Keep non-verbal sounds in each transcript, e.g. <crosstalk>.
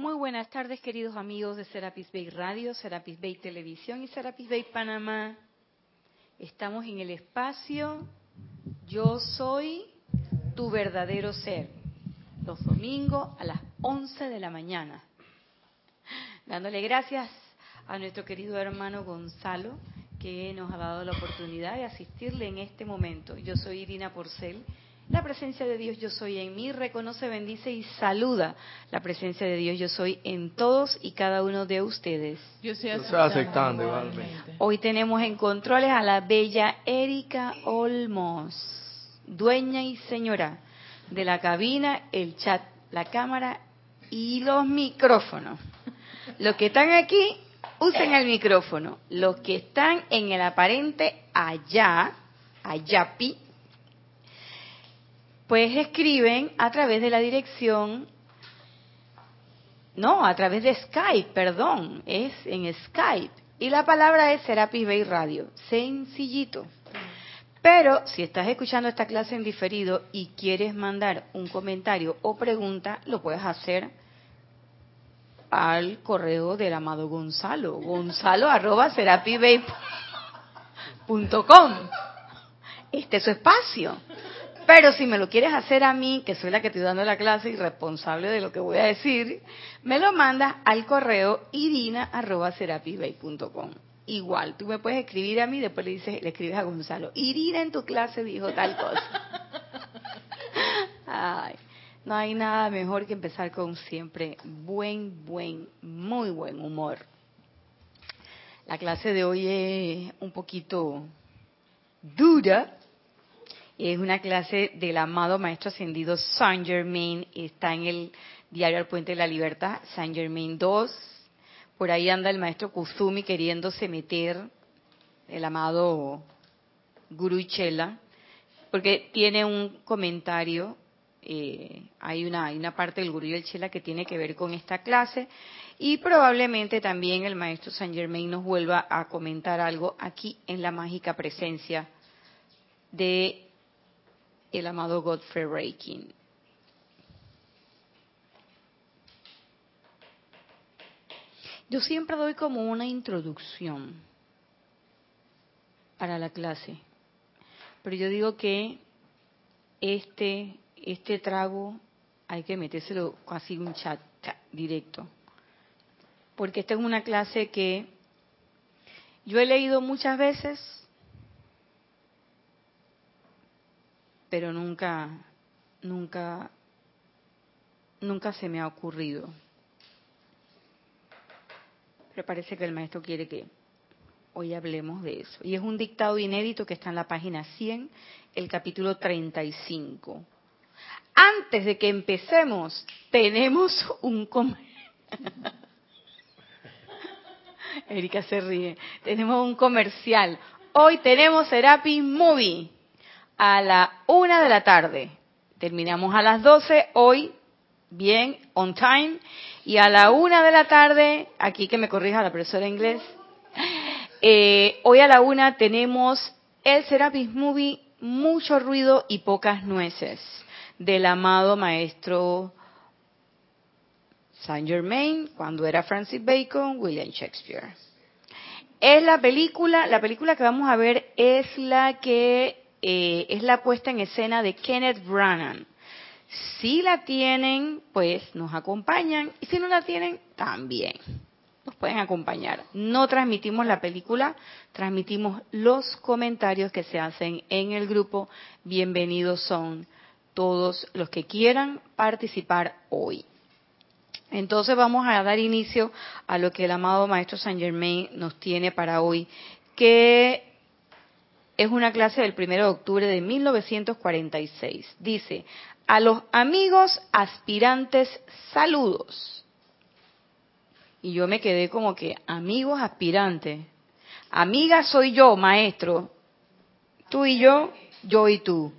Muy buenas tardes, queridos amigos de Serapis Bay Radio, Serapis Bay Televisión y Serapis Bay Panamá. Estamos en el espacio Yo soy tu verdadero ser, los domingos a las 11 de la mañana. Dándole gracias a nuestro querido hermano Gonzalo, que nos ha dado la oportunidad de asistirle en este momento. Yo soy Irina Porcel la presencia de Dios yo soy en mí reconoce, bendice y saluda la presencia de Dios yo soy en todos y cada uno de ustedes. Yo estoy aceptando, igualmente. Hoy tenemos en controles a la bella Erika Olmos, dueña y señora de la cabina, el chat, la cámara y los micrófonos. Los que están aquí, usen el micrófono. Los que están en el aparente allá, allá pi, pues escriben a través de la dirección, no, a través de Skype, perdón, es en Skype. Y la palabra es Serapis Bay Radio, sencillito. Pero si estás escuchando esta clase en diferido y quieres mandar un comentario o pregunta, lo puedes hacer al correo del amado Gonzalo, gonzalo arroba <laughs> Este es su espacio. Pero si me lo quieres hacer a mí, que soy la que estoy dando la clase y responsable de lo que voy a decir, me lo mandas al correo irina.com. Igual, tú me puedes escribir a mí, después le dices, le escribes a Gonzalo, Irina en tu clase dijo tal cosa. <laughs> Ay, no hay nada mejor que empezar con siempre buen, buen, muy buen humor. La clase de hoy es un poquito dura, es una clase del amado Maestro Ascendido Saint Germain. Está en el diario El Puente de la Libertad, Saint Germain 2. Por ahí anda el Maestro Kuzumi queriéndose meter, el amado Guru Chela, porque tiene un comentario. Eh, hay, una, hay una parte del Guru y el Chela que tiene que ver con esta clase. Y probablemente también el Maestro Saint Germain nos vuelva a comentar algo aquí en la mágica presencia de el amado Godfrey Reikin. Yo siempre doy como una introducción para la clase, pero yo digo que este, este trago hay que metérselo casi un chat directo, porque esta es una clase que yo he leído muchas veces pero nunca, nunca, nunca se me ha ocurrido. Pero parece que el maestro quiere que hoy hablemos de eso. Y es un dictado inédito que está en la página 100, el capítulo 35. Antes de que empecemos, tenemos un... <laughs> Erika se ríe. Tenemos un comercial. Hoy tenemos Serapis Movie a la una de la tarde. Terminamos a las doce, hoy, bien, on time. Y a la una de la tarde, aquí que me corrija la profesora inglés, <laughs> eh, hoy a la una tenemos el Serapis Movie, mucho ruido y pocas nueces, del amado maestro Saint Germain, cuando era Francis Bacon, William Shakespeare. Es la película, la película que vamos a ver es la que eh, es la puesta en escena de Kenneth Branagh. Si la tienen, pues nos acompañan y si no la tienen, también nos pueden acompañar. No transmitimos la película, transmitimos los comentarios que se hacen en el grupo. Bienvenidos son todos los que quieran participar hoy. Entonces vamos a dar inicio a lo que el amado Maestro Saint Germain nos tiene para hoy, que es una clase del 1 de octubre de 1946. Dice, a los amigos aspirantes, saludos. Y yo me quedé como que, amigos aspirantes. Amiga soy yo, maestro. Tú y yo, yo y tú.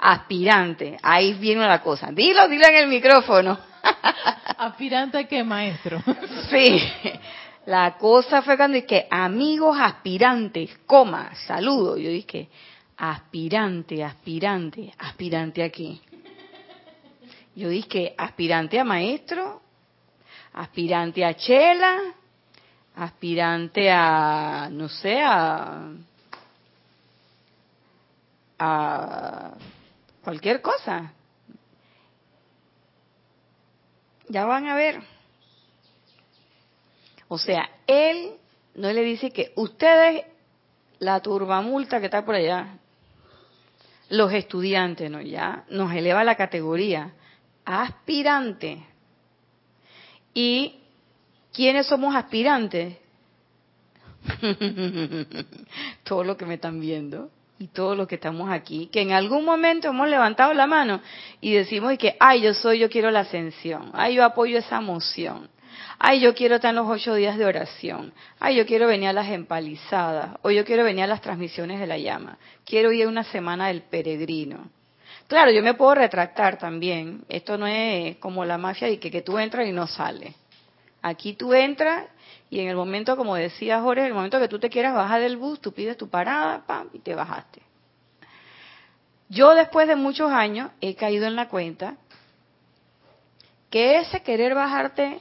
Aspirante. Ahí viene la cosa. Dilo, dilo en el micrófono. <laughs> ¿Aspirante qué, maestro? Sí. La cosa fue cuando dije, amigos aspirantes, coma, saludo. Yo dije, aspirante, aspirante, aspirante aquí. Yo dije, aspirante a maestro. aspirante a chela, aspirante a, no sé, a, a cualquier cosa. Ya van a ver. O sea, él no le dice que ustedes, la turbamulta que está por allá, los estudiantes, ¿no? Ya nos eleva la categoría aspirante. ¿Y quiénes somos aspirantes? <laughs> todos los que me están viendo y todos los que estamos aquí, que en algún momento hemos levantado la mano y decimos que, ay, yo soy, yo quiero la ascensión, ay, yo apoyo esa moción, ay, yo quiero estar en los ocho días de oración, ay, yo quiero venir a las empalizadas, o yo quiero venir a las transmisiones de la llama, quiero ir a una semana del peregrino. Claro, yo me puedo retractar también, esto no es como la mafia y que, que tú entras y no sales. Aquí tú entras y en el momento, como decía Jorge, en el momento que tú te quieras bajar del bus, tú pides tu parada, pam, y te bajaste. Yo después de muchos años he caído en la cuenta que ese querer bajarte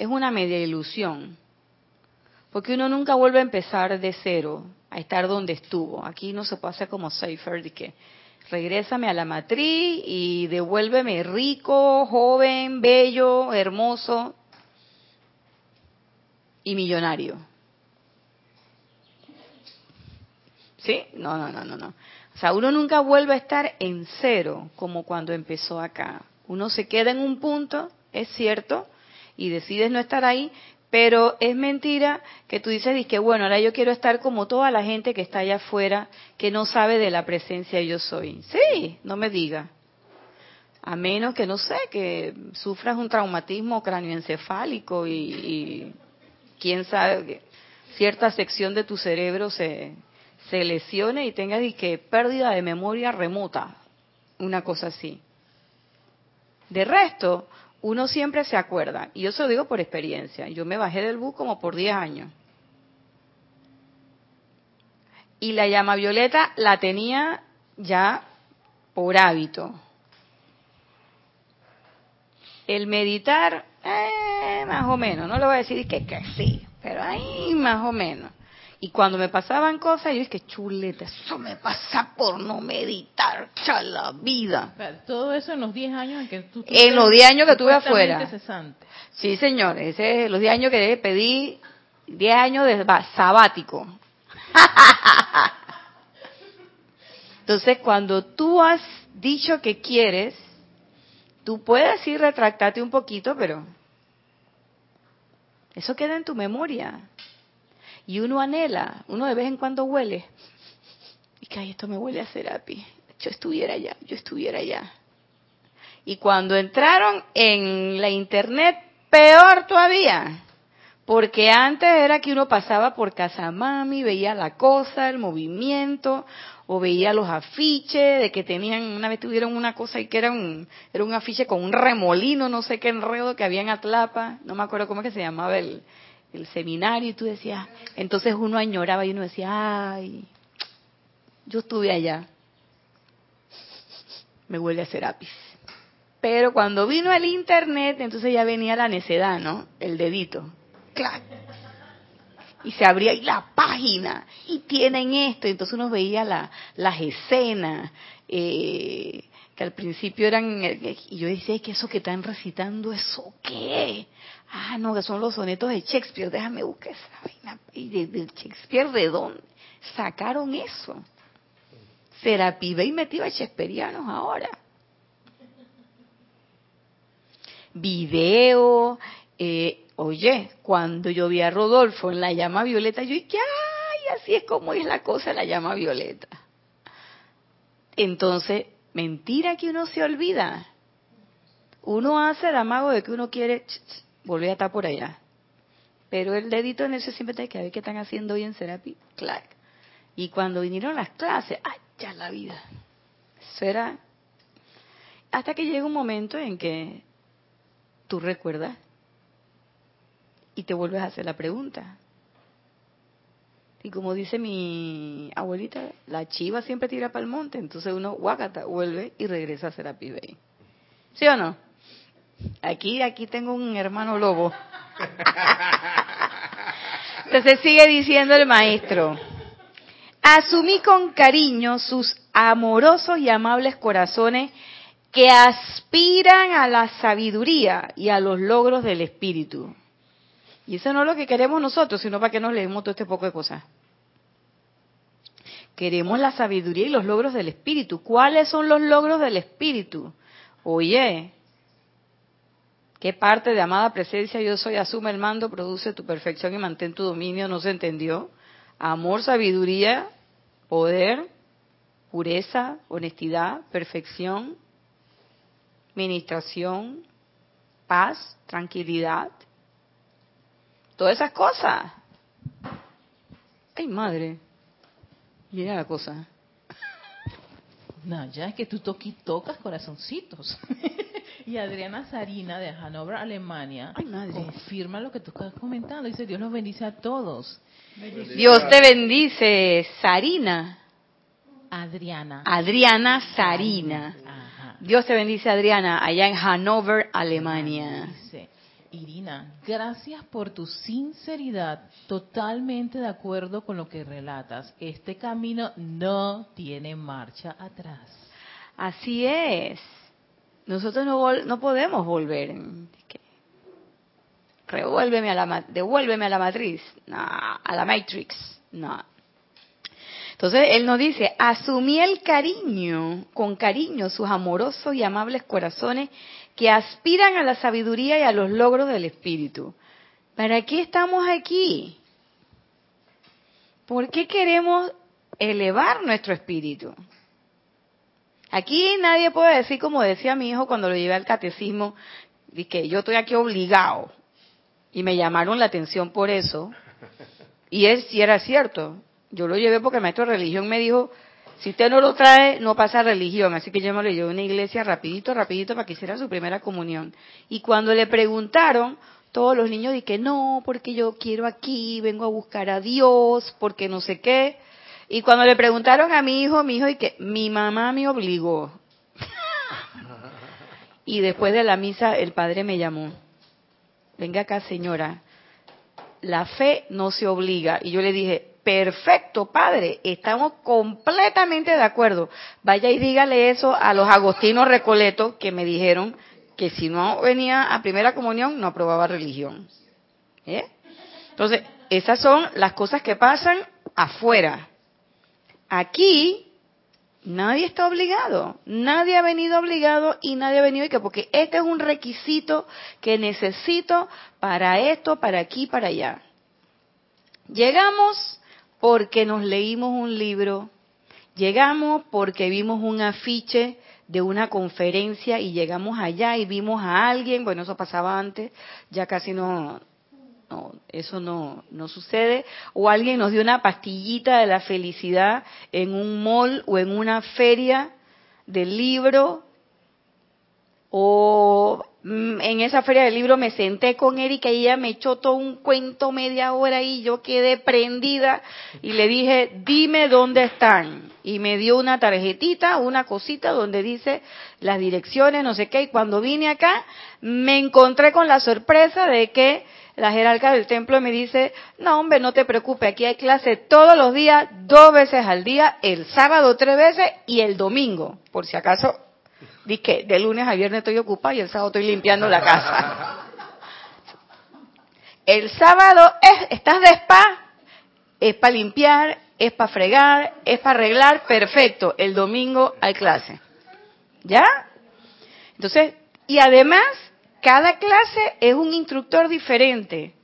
es una media ilusión, porque uno nunca vuelve a empezar de cero, a estar donde estuvo. Aquí no se puede hacer como Safer, de que regrésame a la matriz y devuélveme rico, joven, bello, hermoso y millonario. ¿Sí? No, no, no, no, no. O sea, uno nunca vuelve a estar en cero como cuando empezó acá. Uno se queda en un punto, es cierto, y decides no estar ahí, pero es mentira que tú dices que bueno, ahora yo quiero estar como toda la gente que está allá afuera que no sabe de la presencia yo soy. Sí, no me diga. A menos que no sé, que sufras un traumatismo cráneoencefálico y, y quién sabe que cierta sección de tu cerebro se, se lesione y tengas que pérdida de memoria remota, una cosa así. De resto, uno siempre se acuerda, y yo se lo digo por experiencia, yo me bajé del bus como por 10 años. Y la llama violeta la tenía ya por hábito. El meditar, eh, más o menos, no le voy a decir que, que sí, pero ahí más o menos. Y cuando me pasaban cosas, yo dije, chuleta, eso me pasa por no meditar, la vida. todo eso en los 10 años en que tú En los 10 años que estuve afuera. Sí, señor, ese los 10 años que pedí, 10 años de sabático. <laughs> Entonces, cuando tú has dicho que quieres, tú puedes ir retractarte un poquito, pero eso queda en tu memoria. Y uno anhela, uno de vez en cuando huele. Y que esto me huele a Serapi. Yo estuviera allá, yo estuviera allá. Y cuando entraron en la internet, peor todavía. Porque antes era que uno pasaba por casa mami, veía la cosa, el movimiento, o veía los afiches de que tenían, una vez tuvieron una cosa y que era un, era un afiche con un remolino, no sé qué enredo que había en Atlapa, no me acuerdo cómo es que se llamaba el, el seminario y tú decías, entonces uno añoraba y uno decía, ay, yo estuve allá. Me huele a Serapis. Pero cuando vino el internet, entonces ya venía la necedad, ¿no? El dedito. ¡Clac! Y se abría ahí la página y tienen esto. Entonces uno veía la, las escenas, eh, que al principio eran, y yo decía, ¿qué eso que están recitando, eso qué? Ah, no, que son los sonetos de Shakespeare, déjame buscar esa vaina. ¿Y de, Shakespeare de dónde sacaron eso? Serapi y metió a Shakespeareanos ahora. Video, eh, oye, cuando yo vi a Rodolfo en la llama violeta, yo dije, ay, así es como es la cosa la llama violeta. Entonces, Mentira que uno se olvida. Uno hace el amago de que uno quiere volver a estar por allá. Pero el dedito en eso siempre te que ver qué están haciendo hoy en Serapi. Clac. Y cuando vinieron las clases, ¡ay, ya la vida! Eso era. Hasta que llega un momento en que tú recuerdas y te vuelves a hacer la pregunta. Y como dice mi abuelita, la chiva siempre tira para el monte, entonces uno, guacata, vuelve y regresa a Serapi Bay. ¿Sí o no? Aquí, aquí tengo un hermano lobo. <laughs> Entonces sigue diciendo el maestro. Asumí con cariño sus amorosos y amables corazones que aspiran a la sabiduría y a los logros del espíritu. Y eso no es lo que queremos nosotros, sino para que nos leemos todo este poco de cosas. Queremos la sabiduría y los logros del espíritu. ¿Cuáles son los logros del espíritu? Oye, ¿qué parte de amada presencia yo soy? Asume el mando, produce tu perfección y mantén tu dominio. ¿No se entendió? Amor, sabiduría, poder, pureza, honestidad, perfección, ministración, paz, tranquilidad. Todas esas cosas. Ay, madre. Mira la cosa. No, ya es que tú toqui, tocas corazoncitos. <laughs> y Adriana Sarina de Hannover, Alemania, Ay, madre. confirma lo que tú estás comentando. Dice, Dios los bendice a todos. Dios te bendice, Sarina. Adriana. Adriana Sarina. Ajá. Dios te bendice, Adriana, allá en Hannover, Alemania. Dice, Irina, gracias por tu sinceridad, totalmente de acuerdo con lo que relatas. Este camino no tiene marcha atrás. Así es. Nosotros no, no podemos volver. Revuélveme a la, devuélveme a la matriz, no, a la matrix, no. Entonces él nos dice, asumí el cariño, con cariño, sus amorosos y amables corazones que aspiran a la sabiduría y a los logros del espíritu. ¿Para qué estamos aquí? ¿Por qué queremos elevar nuestro espíritu? Aquí nadie puede decir, como decía mi hijo cuando lo llevé al catecismo, que yo estoy aquí obligado. Y me llamaron la atención por eso. Y es si era cierto. Yo lo llevé porque el maestro de religión me dijo, si usted no lo trae, no pasa religión. Así que yo me lo llevé a una iglesia rapidito, rapidito para que hiciera su primera comunión. Y cuando le preguntaron, todos los niños di que no, porque yo quiero aquí, vengo a buscar a Dios, porque no sé qué. Y cuando le preguntaron a mi hijo, mi hijo que mi mamá me obligó. y después de la misa el padre me llamó. Venga acá, señora. La fe no se obliga. Y yo le dije, perfecto, padre, estamos completamente de acuerdo. Vaya y dígale eso a los agostinos recoletos que me dijeron que si no venía a primera comunión no aprobaba religión. ¿Eh? Entonces, esas son las cosas que pasan afuera. Aquí nadie está obligado, nadie ha venido obligado y nadie ha venido y que porque este es un requisito que necesito para esto, para aquí, para allá. Llegamos porque nos leímos un libro, llegamos porque vimos un afiche de una conferencia y llegamos allá y vimos a alguien, bueno, eso pasaba antes, ya casi no, no, eso no, no sucede. O alguien nos dio una pastillita de la felicidad en un mall o en una feria del libro. O en esa feria del libro me senté con Erika y ella me echó todo un cuento media hora y yo quedé prendida y le dije, dime dónde están. Y me dio una tarjetita, una cosita donde dice las direcciones, no sé qué. Y cuando vine acá, me encontré con la sorpresa de que la jerarca del templo me dice, no hombre, no te preocupes, aquí hay clase todos los días, dos veces al día, el sábado tres veces y el domingo, por si acaso, di que de lunes a viernes estoy ocupada y el sábado estoy limpiando la casa. El sábado es, estás de spa, es para limpiar, es para fregar, es para arreglar, perfecto, el domingo hay clase. ¿Ya? Entonces, y además, cada clase es un instructor diferente.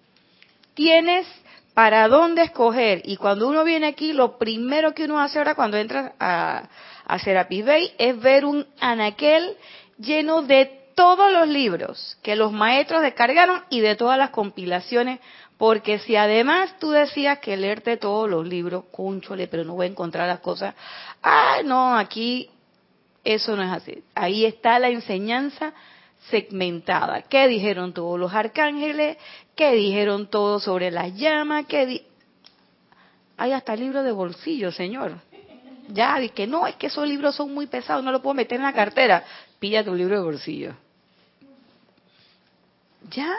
Tienes para dónde escoger. Y cuando uno viene aquí, lo primero que uno hace ahora cuando entra a, a Serapis es ver un anaquel lleno de todos los libros que los maestros descargaron y de todas las compilaciones. Porque si además tú decías que leerte todos los libros, cónchole, pero no voy a encontrar las cosas. Ah, no, aquí eso no es así. Ahí está la enseñanza segmentada. ¿Qué dijeron todos los arcángeles? ¿Qué dijeron todos sobre las llamas? ¿Qué di Hay hasta libros de bolsillo, señor. Ya, di que no, es que esos libros son muy pesados, no lo puedo meter en la cartera. Pilla tu libro de bolsillo. ¿Ya?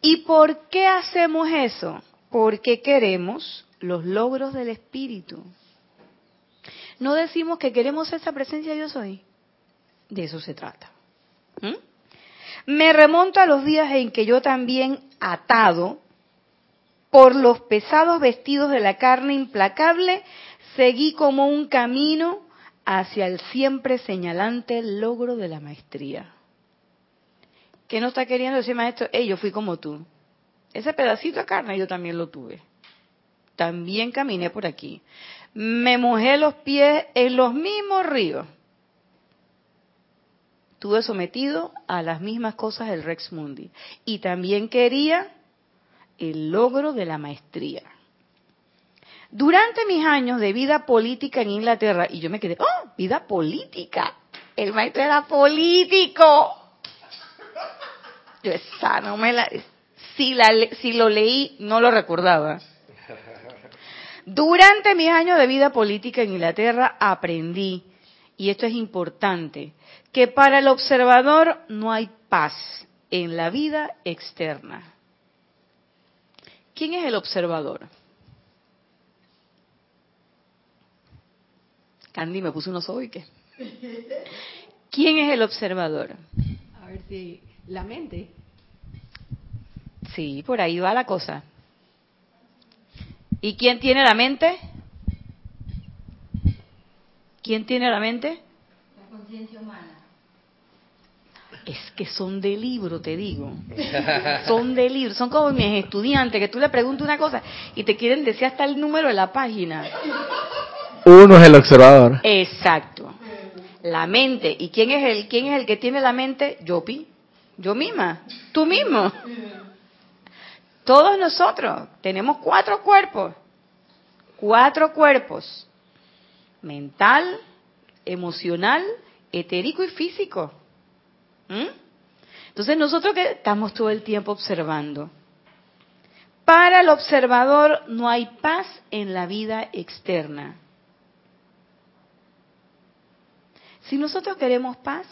¿Y por qué hacemos eso? Porque queremos los logros del espíritu. No decimos que queremos esa presencia yo soy. De eso se trata. ¿Mm? Me remonto a los días en que yo también atado por los pesados vestidos de la carne implacable, seguí como un camino hacia el siempre señalante logro de la maestría. ¿Qué no está queriendo decir maestro? Hey, yo fui como tú. Ese pedacito de carne yo también lo tuve. También caminé por aquí. Me mojé los pies en los mismos ríos. Estuve sometido a las mismas cosas del Rex Mundi. Y también quería el logro de la maestría. Durante mis años de vida política en Inglaterra, y yo me quedé, ¡oh! Vida política. El maestro era político. Yo esa no me la... Si, la, si lo leí, no lo recordaba. Durante mis años de vida política en Inglaterra aprendí, y esto es importante, que para el observador no hay paz en la vida externa. ¿Quién es el observador? Candy me puso unos qué. ¿Quién es el observador? A ver si la mente. Sí, por ahí va la cosa. ¿Y quién tiene la mente? ¿Quién tiene la mente? La conciencia humana. Es que son de libro, te digo. Son de libro. Son como mis estudiantes, que tú le preguntas una cosa y te quieren decir hasta el número de la página. Uno es el observador. Exacto. La mente. ¿Y quién es el, quién es el que tiene la mente? Yo, Pi. Yo misma. Tú mismo. Todos nosotros tenemos cuatro cuerpos. Cuatro cuerpos. Mental, emocional, etérico y físico. ¿Mm? Entonces nosotros que estamos todo el tiempo observando. Para el observador no hay paz en la vida externa. Si nosotros queremos paz,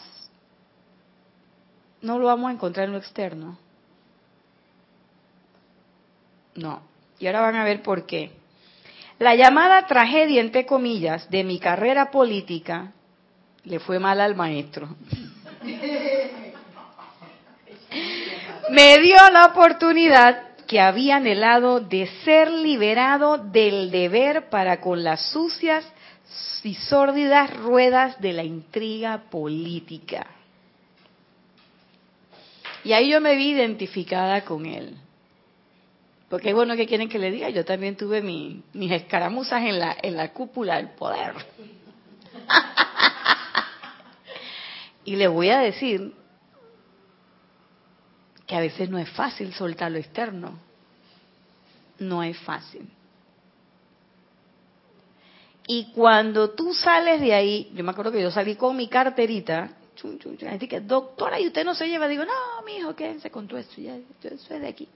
no lo vamos a encontrar en lo externo. No. Y ahora van a ver por qué. La llamada tragedia, entre comillas, de mi carrera política le fue mal al maestro. <laughs> Me dio la oportunidad que había anhelado de ser liberado del deber para con las sucias y sórdidas ruedas de la intriga política. Y ahí yo me vi identificada con él. Porque es bueno que quieren que le diga, yo también tuve mis escaramuzas en la, en la cúpula del poder. <laughs> y le voy a decir que a veces no es fácil soltar lo externo. No es fácil. Y cuando tú sales de ahí, yo me acuerdo que yo salí con mi carterita, chum, chum, chum, que doctora, y usted no se lleva, digo, no, mi hijo, quédense con todo esto, ya, eso es de aquí.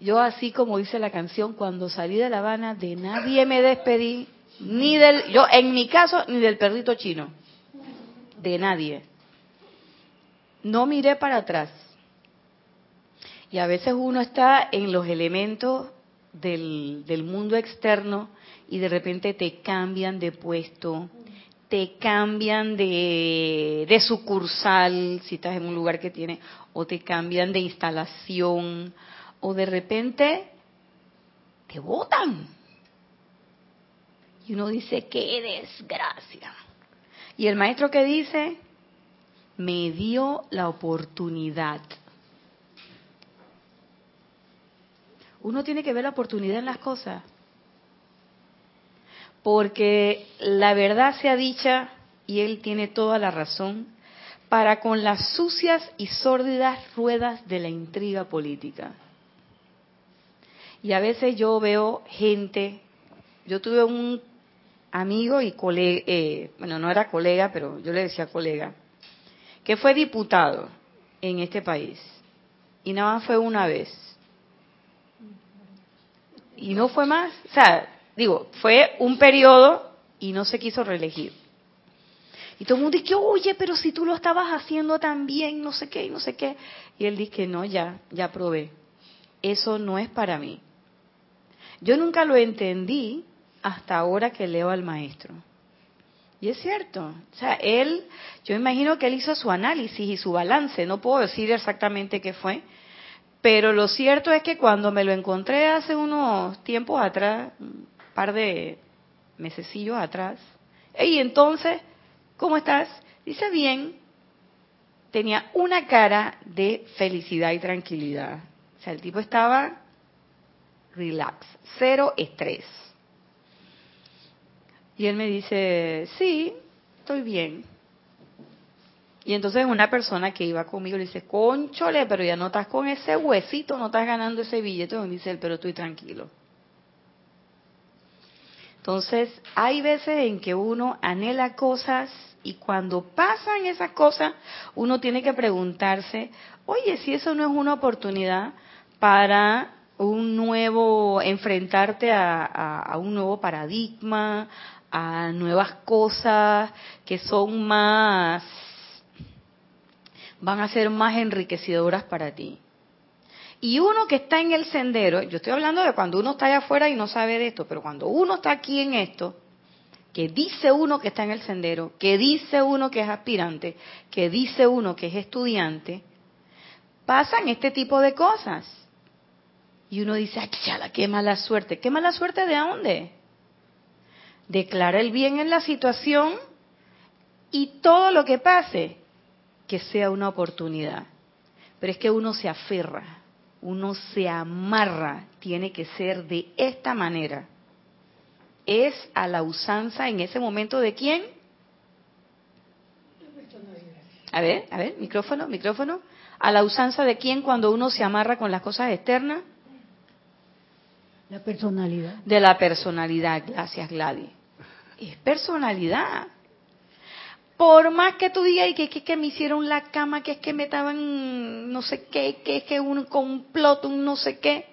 Yo así como dice la canción, cuando salí de La Habana, de nadie me despedí, ni del, yo en mi caso, ni del perrito chino, de nadie. No miré para atrás. Y a veces uno está en los elementos del mundo externo y de repente te cambian de puesto, te cambian de, sucursal, si estás en un lugar que tiene, o te cambian de instalación, o de repente te botan. Y uno dice, qué desgracia. Y el maestro que dice, me dio la oportunidad. Uno tiene que ver la oportunidad en las cosas porque la verdad sea dicha, y él tiene toda la razón, para con las sucias y sórdidas ruedas de la intriga política. Y a veces yo veo gente, yo tuve un amigo y colega, eh, bueno, no era colega, pero yo le decía colega, que fue diputado en este país. Y nada más fue una vez. Y no fue más. O sea, digo, fue un periodo y no se quiso reelegir. Y todo el mundo dice, oye, pero si tú lo estabas haciendo tan bien, no sé qué, no sé qué. Y él dice, no, ya, ya probé. Eso no es para mí. Yo nunca lo entendí hasta ahora que leo al maestro. Y es cierto. O sea, él, yo imagino que él hizo su análisis y su balance. No puedo decir exactamente qué fue. Pero lo cierto es que cuando me lo encontré hace unos tiempos atrás, par de mesecillos atrás, y entonces, ¿cómo estás? Dice bien. Tenía una cara de felicidad y tranquilidad. O sea, el tipo estaba relax, cero estrés. Y él me dice, sí, estoy bien. Y entonces una persona que iba conmigo le dice, conchole, pero ya no estás con ese huesito, no estás ganando ese billete. Y dice él, pero estoy tranquilo. Entonces, hay veces en que uno anhela cosas y cuando pasan esas cosas, uno tiene que preguntarse, oye, si eso no es una oportunidad para un nuevo, enfrentarte a, a un nuevo paradigma, a nuevas cosas que son más, van a ser más enriquecedoras para ti. Y uno que está en el sendero, yo estoy hablando de cuando uno está allá afuera y no sabe de esto, pero cuando uno está aquí en esto, que dice uno que está en el sendero, que dice uno que es aspirante, que dice uno que es estudiante, pasan este tipo de cosas. Y uno dice, ay, chala, qué mala suerte. ¿Qué mala suerte de dónde? Declara el bien en la situación y todo lo que pase, que sea una oportunidad. Pero es que uno se aferra uno se amarra, tiene que ser de esta manera. Es a la usanza en ese momento de quién? A ver, a ver, micrófono, micrófono. A la usanza de quién cuando uno se amarra con las cosas externas? La personalidad. De la personalidad, gracias Gladys. Es personalidad por más que tú digas que, que, que me hicieron la cama, que es que me estaban no sé qué, que es que un complot, un no sé qué.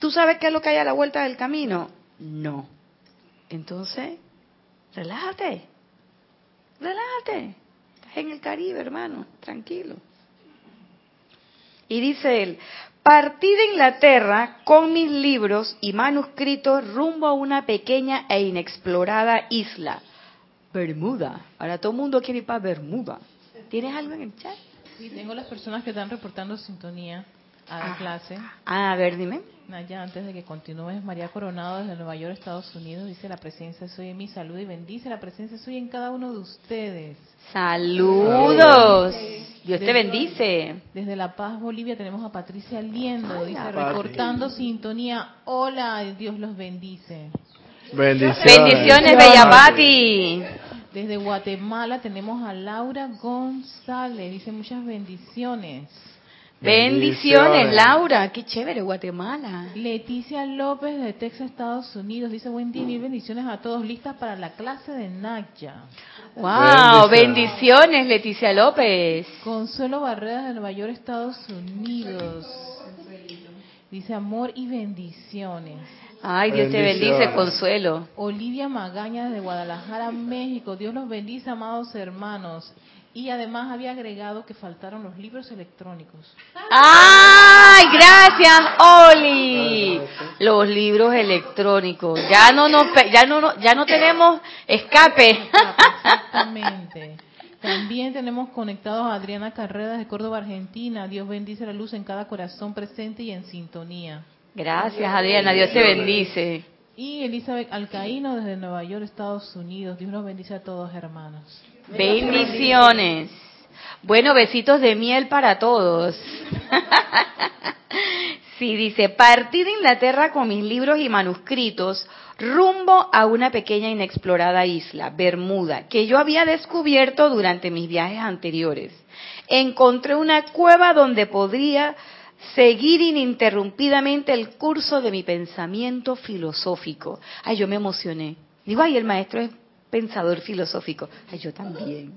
¿Tú sabes qué es lo que hay a la vuelta del camino? No. Entonces, relájate. Relájate. Estás en el Caribe, hermano. Tranquilo. Y dice él, partí de Inglaterra con mis libros y manuscritos rumbo a una pequeña e inexplorada isla, Bermuda. Ahora todo el mundo quiere ir para Bermuda. ¿Tienes algo en el chat? Sí, tengo las personas que están reportando sintonía a la Ah. clase. Ah, a ver, dime. Naya, antes de que continúes, María Coronado desde Nueva York, Estados Unidos, dice la presencia soy en mi salud y bendice la presencia soy en cada uno de ustedes. Saludos. Dios te Desde- bendice. Desde La Paz, Bolivia, tenemos a Patricia Liendo, dice Pati. reportando sintonía. Hola, Dios los bendice. Bendiciones. Bendiciones, Bella Pati. Desde Guatemala tenemos a Laura González, dice muchas bendiciones. Bendiciones, Laura. Qué chévere, Guatemala. Leticia López de Texas, Estados Unidos, dice buen día y mil bendiciones a todos, listas para la clase de Naya. Wow, Bendiciones. bendiciones, Leticia López. Consuelo Barreras de Nueva York, Estados Unidos. Dice amor y bendiciones. Ay, Dios te bendice, Consuelo. Olivia Magaña de Guadalajara, México. Dios los bendice, amados hermanos. Y además había agregado que faltaron los libros electrónicos. Ay, gracias, Oli. Los libros electrónicos. Ya no nos, ya no, no- ya no tenemos escape. Exactamente. También tenemos conectados a Adriana Carrera de Córdoba, Argentina. Dios bendice la luz en cada corazón presente y en sintonía. Gracias, Adriana. Dios te bendice. Y Elizabeth Alcaíno desde Nueva York, Estados Unidos. Dios los bendice a todos, hermanos. Bendiciones. Bueno, besitos de miel para todos. <laughs> Sí, dice, partí de Inglaterra con mis libros y manuscritos rumbo a una pequeña inexplorada isla, Bermuda, que yo había descubierto durante mis viajes anteriores. Encontré una cueva donde podría seguir ininterrumpidamente el curso de mi pensamiento filosófico. Ay, yo me emocioné. Digo, ay, el maestro es pensador filosófico. Ay, yo también.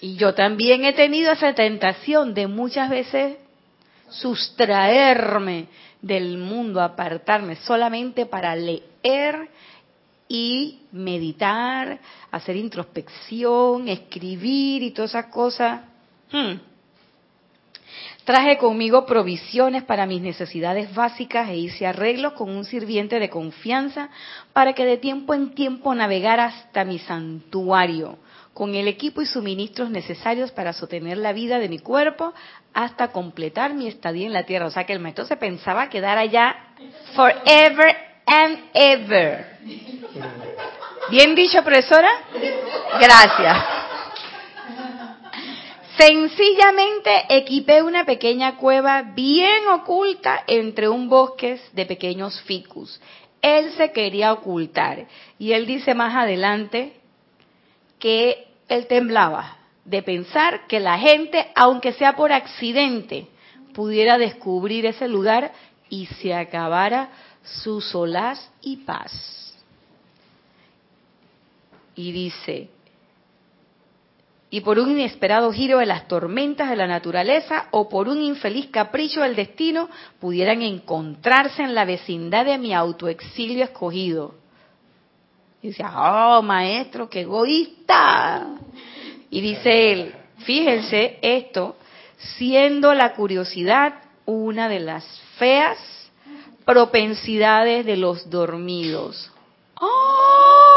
Y yo también he tenido esa tentación de muchas veces sustraerme del mundo, apartarme solamente para leer y meditar, hacer introspección, escribir y todas esas cosas. Hmm. Traje conmigo provisiones para mis necesidades básicas e hice arreglos con un sirviente de confianza para que de tiempo en tiempo navegara hasta mi santuario con el equipo y suministros necesarios para sostener la vida de mi cuerpo hasta completar mi estadía en la tierra. O sea que el maestro se pensaba quedar allá forever and ever. ¿Bien dicho, profesora? Gracias. Sencillamente equipé una pequeña cueva bien oculta entre un bosque de pequeños ficus. Él se quería ocultar. Y él dice más adelante que él temblaba de pensar que la gente, aunque sea por accidente, pudiera descubrir ese lugar y se acabara su solaz y paz. Y dice, y por un inesperado giro de las tormentas de la naturaleza o por un infeliz capricho del destino, pudieran encontrarse en la vecindad de mi autoexilio escogido. Y decía, oh maestro, qué egoísta. Y dice él, fíjense esto, siendo la curiosidad una de las feas propensidades de los dormidos. ¡Oh!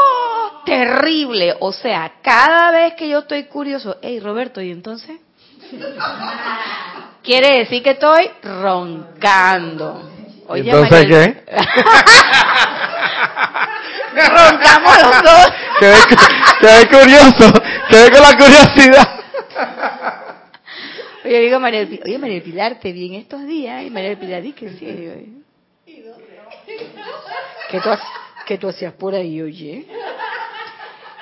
Terrible. O sea, cada vez que yo estoy curioso, hey Roberto, ¿y entonces? <laughs> Quiere decir que estoy roncando. Oye, ¿Entonces qué? <laughs> Roncamos los dos. <laughs> Quedé, curioso, quedé con la curiosidad. Oye, digo María, oye, María Pilar, te vi en estos días. Y María Pilar, di que sí. ¿Qué tú, ¿Qué tú hacías por ahí, oye?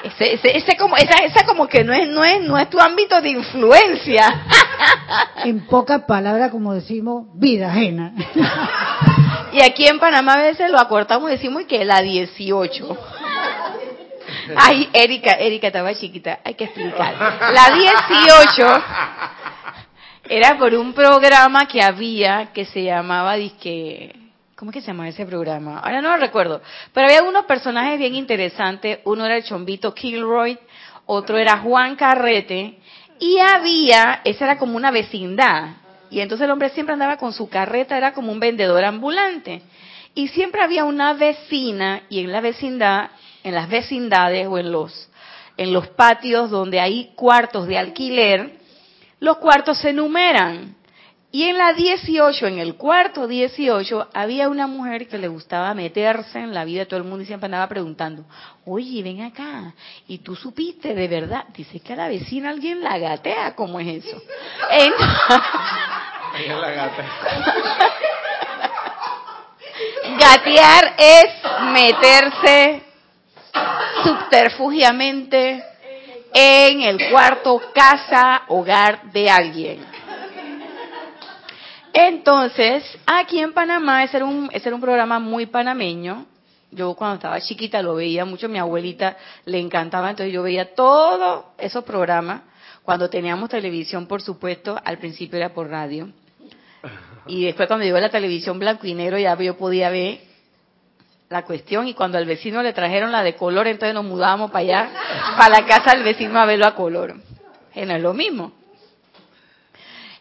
Ese, ese, ese como, esa, esa como que no es, no es, no es tu ámbito de influencia. <laughs> En pocas palabras, como decimos, vida ajena. Y aquí en Panamá a veces lo acortamos y decimos que la 18. Ay, Erika, Erika estaba chiquita, hay que explicar. La 18 era por un programa que había que se llamaba disque ¿Cómo que se llamaba ese programa? Ahora no lo recuerdo. Pero había unos personajes bien interesantes. Uno era el chombito Kilroy, otro era Juan Carrete. Y había, esa era como una vecindad. Y entonces el hombre siempre andaba con su carreta, era como un vendedor ambulante. Y siempre había una vecina, y en la vecindad, en las vecindades o en los, en los patios donde hay cuartos de alquiler, los cuartos se enumeran. Y en la 18, en el cuarto 18, había una mujer que le gustaba meterse en la vida de todo el mundo y siempre andaba preguntando, oye, ven acá, ¿y tú supiste de verdad? Dice que a la vecina alguien la gatea, ¿cómo es eso? <laughs> la gatea. <laughs> Gatear es meterse subterfugiamente en el cuarto, casa, hogar de alguien. Entonces, aquí en Panamá, ese era, un, ese era un programa muy panameño. Yo cuando estaba chiquita lo veía mucho, mi abuelita le encantaba, entonces yo veía todos esos programas. Cuando teníamos televisión, por supuesto, al principio era por radio. Y después cuando llegó la televisión blanco y negro ya yo podía ver la cuestión y cuando al vecino le trajeron la de color, entonces nos mudábamos para allá, para la casa del vecino a verlo a color. Que no es lo mismo.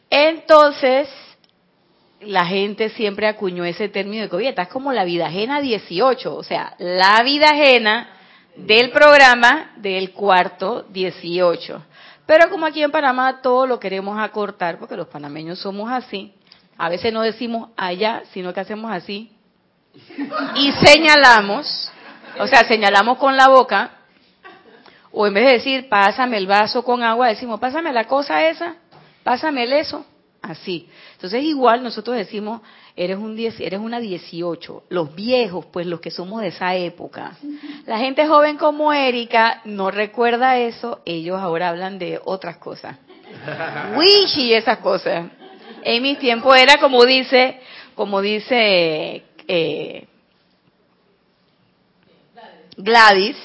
Entonces, la gente siempre acuñó ese término de que, oye, como la vida ajena 18, o sea, la vida ajena del programa del cuarto 18. Pero como aquí en Panamá todo lo queremos acortar, porque los panameños somos así, a veces no decimos allá, sino que hacemos así, y señalamos, o sea, señalamos con la boca, o en vez de decir, pásame el vaso con agua, decimos, pásame la cosa esa, pásame el eso, así. Entonces igual nosotros decimos, eres un eres una 18. Los viejos, pues los que somos de esa época. La gente joven como Erika no recuerda eso, ellos ahora hablan de otras cosas. <laughs> Wish y esas cosas. En mi tiempo era como dice, como dice eh, Gladys,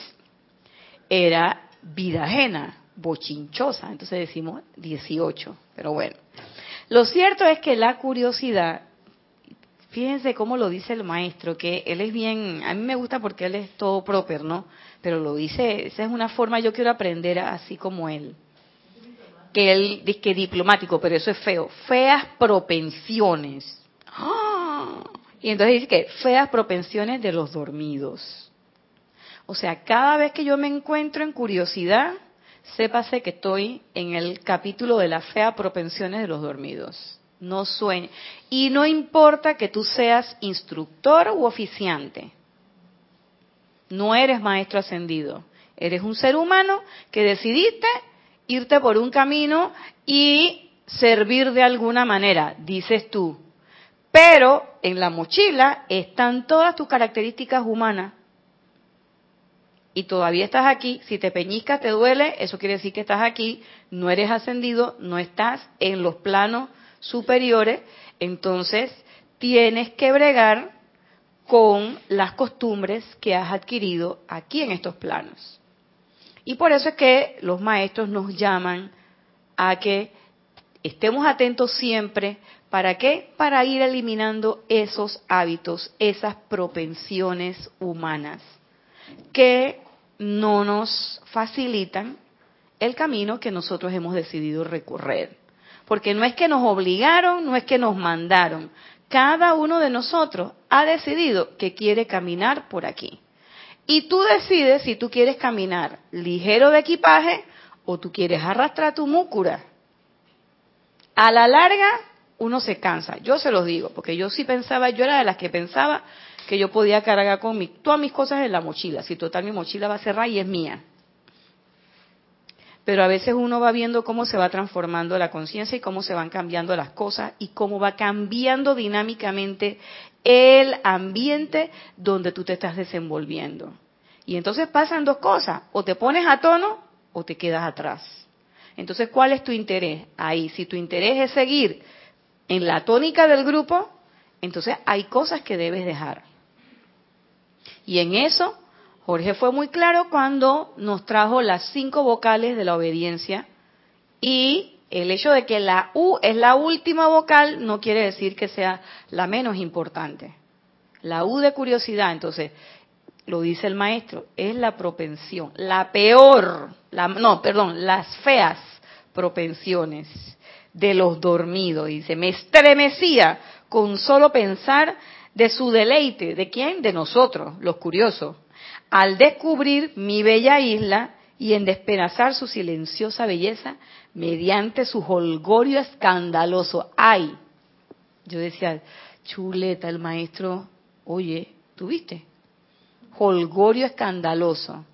era vida ajena, bochinchosa. Entonces decimos 18, pero bueno. Lo cierto es que la curiosidad, Fíjense cómo lo dice el maestro, que él es bien, a mí me gusta porque él es todo proper, ¿no? Pero lo dice, esa es una forma, yo quiero aprender así como él. Que él dice que diplomático, pero eso es feo. Feas propensiones. ¡Ah! Y entonces dice que feas propensiones de los dormidos. O sea, cada vez que yo me encuentro en curiosidad, sépase que estoy en el capítulo de las feas propensiones de los dormidos. No sueñe. Y no importa que tú seas instructor u oficiante. No eres maestro ascendido. Eres un ser humano que decidiste irte por un camino y servir de alguna manera, dices tú. Pero en la mochila están todas tus características humanas. Y todavía estás aquí, si te peñiscas, te duele, eso quiere decir que estás aquí, no eres ascendido, no estás en los planos superiores, entonces tienes que bregar con las costumbres que has adquirido aquí en estos planos. Y por eso es que los maestros nos llaman a que estemos atentos siempre. ¿Para qué? Para ir eliminando esos hábitos, esas propensiones humanas que no nos facilitan el camino que nosotros hemos decidido recorrer. Porque no es que nos obligaron, no es que nos mandaron. Cada uno de nosotros ha decidido que quiere caminar por aquí. Y tú decides si tú quieres caminar ligero de equipaje o tú quieres arrastrar tu múcura. A la larga, uno se cansa. Yo se los digo, porque yo sí pensaba, yo era de las que pensaba que yo podía cargar con mi, todas mis cosas en la mochila. Si total mi mochila va a cerrar y es mía pero a veces uno va viendo cómo se va transformando la conciencia y cómo se van cambiando las cosas y cómo va cambiando dinámicamente el ambiente donde tú te estás desenvolviendo. Y entonces pasan dos cosas, o te pones a tono o te quedas atrás. Entonces, ¿cuál es tu interés? Ahí, si tu interés es seguir en la tónica del grupo, entonces hay cosas que debes dejar. Y en eso Jorge fue muy claro cuando nos trajo las cinco vocales de la obediencia y el hecho de que la U es la última vocal no quiere decir que sea la menos importante. La U de curiosidad, entonces, lo dice el maestro, es la propensión, la peor, la, no, perdón, las feas propensiones de los dormidos. Dice, me estremecía con solo pensar de su deleite. ¿De quién? De nosotros, los curiosos al descubrir mi bella isla y en despedazar su silenciosa belleza mediante su holgorio escandaloso. ¡Ay! Yo decía, chuleta, el maestro, oye, ¿tuviste? Holgorio escandaloso.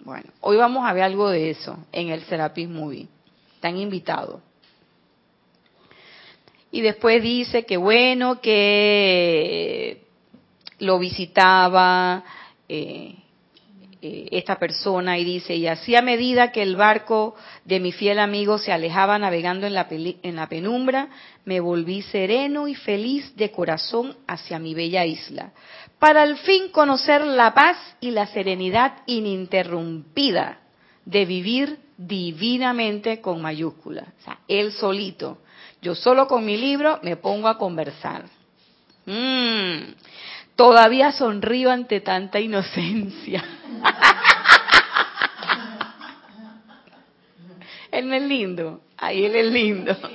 Bueno, hoy vamos a ver algo de eso en el Serapis Movie. Están invitados. Y después dice que bueno, que lo visitaba eh, eh, esta persona y dice, y así a medida que el barco de mi fiel amigo se alejaba navegando en la, en la penumbra, me volví sereno y feliz de corazón hacia mi bella isla, para al fin conocer la paz y la serenidad ininterrumpida de vivir divinamente con mayúsculas. O sea, él solito. Yo solo con mi libro me pongo a conversar. Mm. Todavía sonrío ante tanta inocencia. <laughs> él no es lindo, ahí él es lindo. <laughs>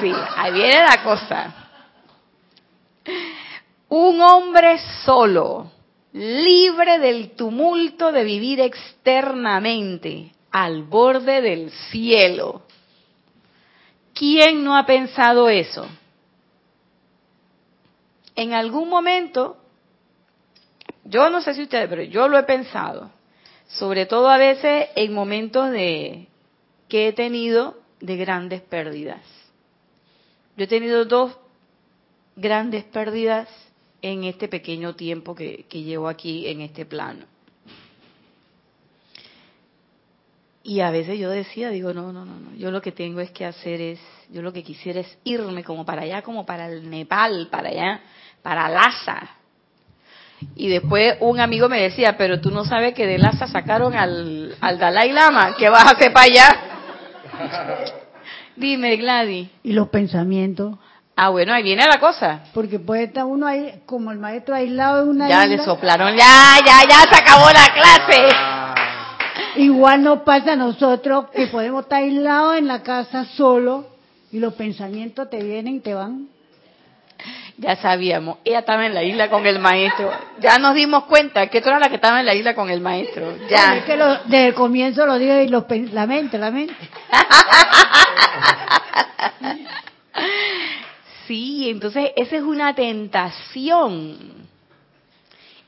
Sí, ahí viene la cosa. Un hombre solo, libre del tumulto de vivir externamente, al borde del cielo. ¿Quién no ha pensado eso? en algún momento, yo no sé si ustedes, pero yo lo he pensado, sobre todo a veces en momentos de que he tenido de grandes pérdidas. Yo he tenido dos grandes pérdidas en este pequeño tiempo que, que llevo aquí en este plano. Y a veces yo decía, digo, no, no, no, no, yo lo que tengo es que hacer es, yo lo que quisiera es irme como para allá, como para el Nepal, para allá, para Lhasa. Y después un amigo me decía, pero tú no sabes que de Lhasa sacaron al, al Dalai Lama, ¿qué vas a hacer para allá? <laughs> Dime, Gladys. Y los pensamientos. Ah, bueno, ahí viene la cosa. Porque puede estar uno ahí, como el maestro aislado de una Ya isla. le soplaron, ya, ya, ya se acabó la clase. Igual nos pasa a nosotros que podemos estar aislados en la casa solo y los pensamientos te vienen y te van. Ya sabíamos, ella estaba en la isla con el maestro. Ya nos dimos cuenta que tú eras la que estaba en la isla con el maestro. Bueno, es Ya. que lo- desde el comienzo lo digo y los, la mente, la mente. <laughs> Sí, entonces esa es una tentación.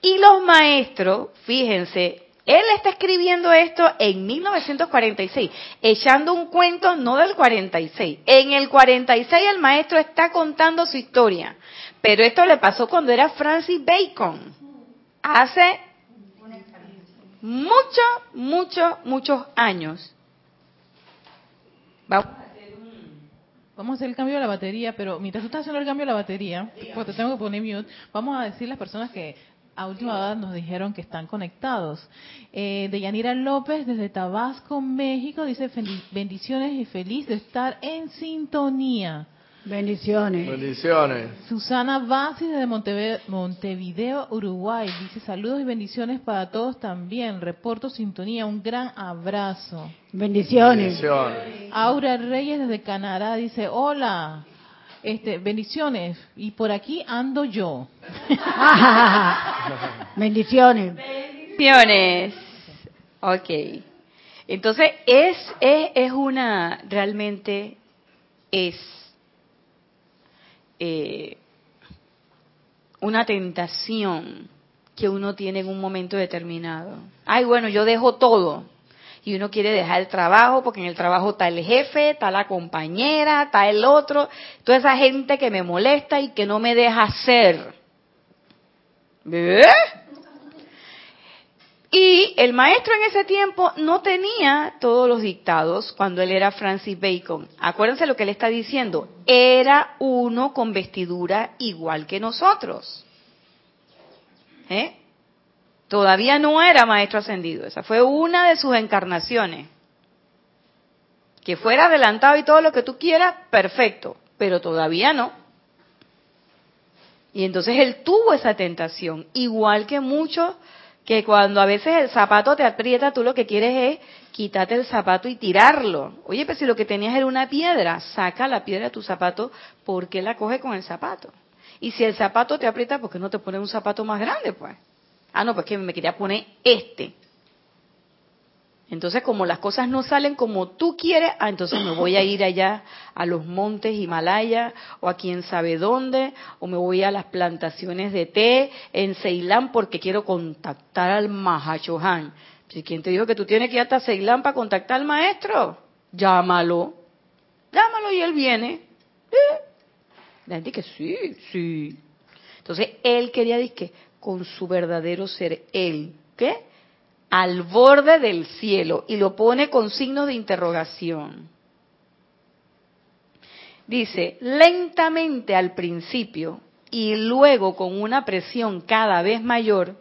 Y los maestros, fíjense, él está escribiendo esto en 1946, echando un cuento no del 46. En el 46 el maestro está contando su historia, pero esto le pasó cuando era Francis Bacon, hace muchos, muchos, muchos años. Vamos. A hacer el cambio de la batería, pero mientras tú estás haciendo el cambio de la batería, porque te tengo que poner mute, vamos a decir las personas que a última hora nos dijeron que están conectados. Eh, Deyanira López desde Tabasco, México, dice "Fendi- bendiciones y feliz de estar en sintonía. Bendiciones. Bendiciones. Susana Basis desde Montevideo, Uruguay, dice saludos y bendiciones para todos también. Reporto sintonía, un gran abrazo. Bendiciones. Bendiciones. Aura Reyes desde Canadá dice, hola, este, bendiciones, y por aquí ando yo. <laughs> Bendiciones. Bendiciones. Ok. Entonces, es, es, es una, realmente es eh, una tentación que uno tiene en un momento determinado. Ay, bueno, yo dejo todo. Y uno quiere dejar el trabajo porque en el trabajo está el jefe, está la compañera, está el otro, toda esa gente que me molesta y que no me deja hacer. ¿Ve? Y el maestro en ese tiempo no tenía todos los dictados cuando él era Francis Bacon. Acuérdense lo que él está diciendo. Era uno con vestidura igual que nosotros. ¿Eh? Todavía no era maestro ascendido. Esa fue una de sus encarnaciones. Que fuera adelantado y todo lo que tú quieras, perfecto. Pero todavía no. Y entonces él tuvo esa tentación. Igual que muchos que cuando a veces el zapato te aprieta, tú lo que quieres es quitarte el zapato y tirarlo. Oye, pero si lo que tenías era una piedra, saca la piedra de tu zapato, ¿por qué la coge con el zapato? Y si el zapato te aprieta, ¿por qué no te pones un zapato más grande, pues? Ah, no, pues que me quería poner este. Entonces, como las cosas no salen como tú quieres, ah, entonces me voy a ir allá a los montes Himalaya o a quién sabe dónde, o me voy a las plantaciones de té en Ceilán porque quiero contactar al Mahachohan. Si ¿Quién te dijo que tú tienes que ir hasta Ceilán para contactar al maestro? Llámalo. Llámalo y él viene. ¿Eh? La gente que sí, sí. Entonces, él quería decir con su verdadero ser, él, ¿qué? al borde del cielo y lo pone con signos de interrogación. Dice, lentamente al principio y luego con una presión cada vez mayor,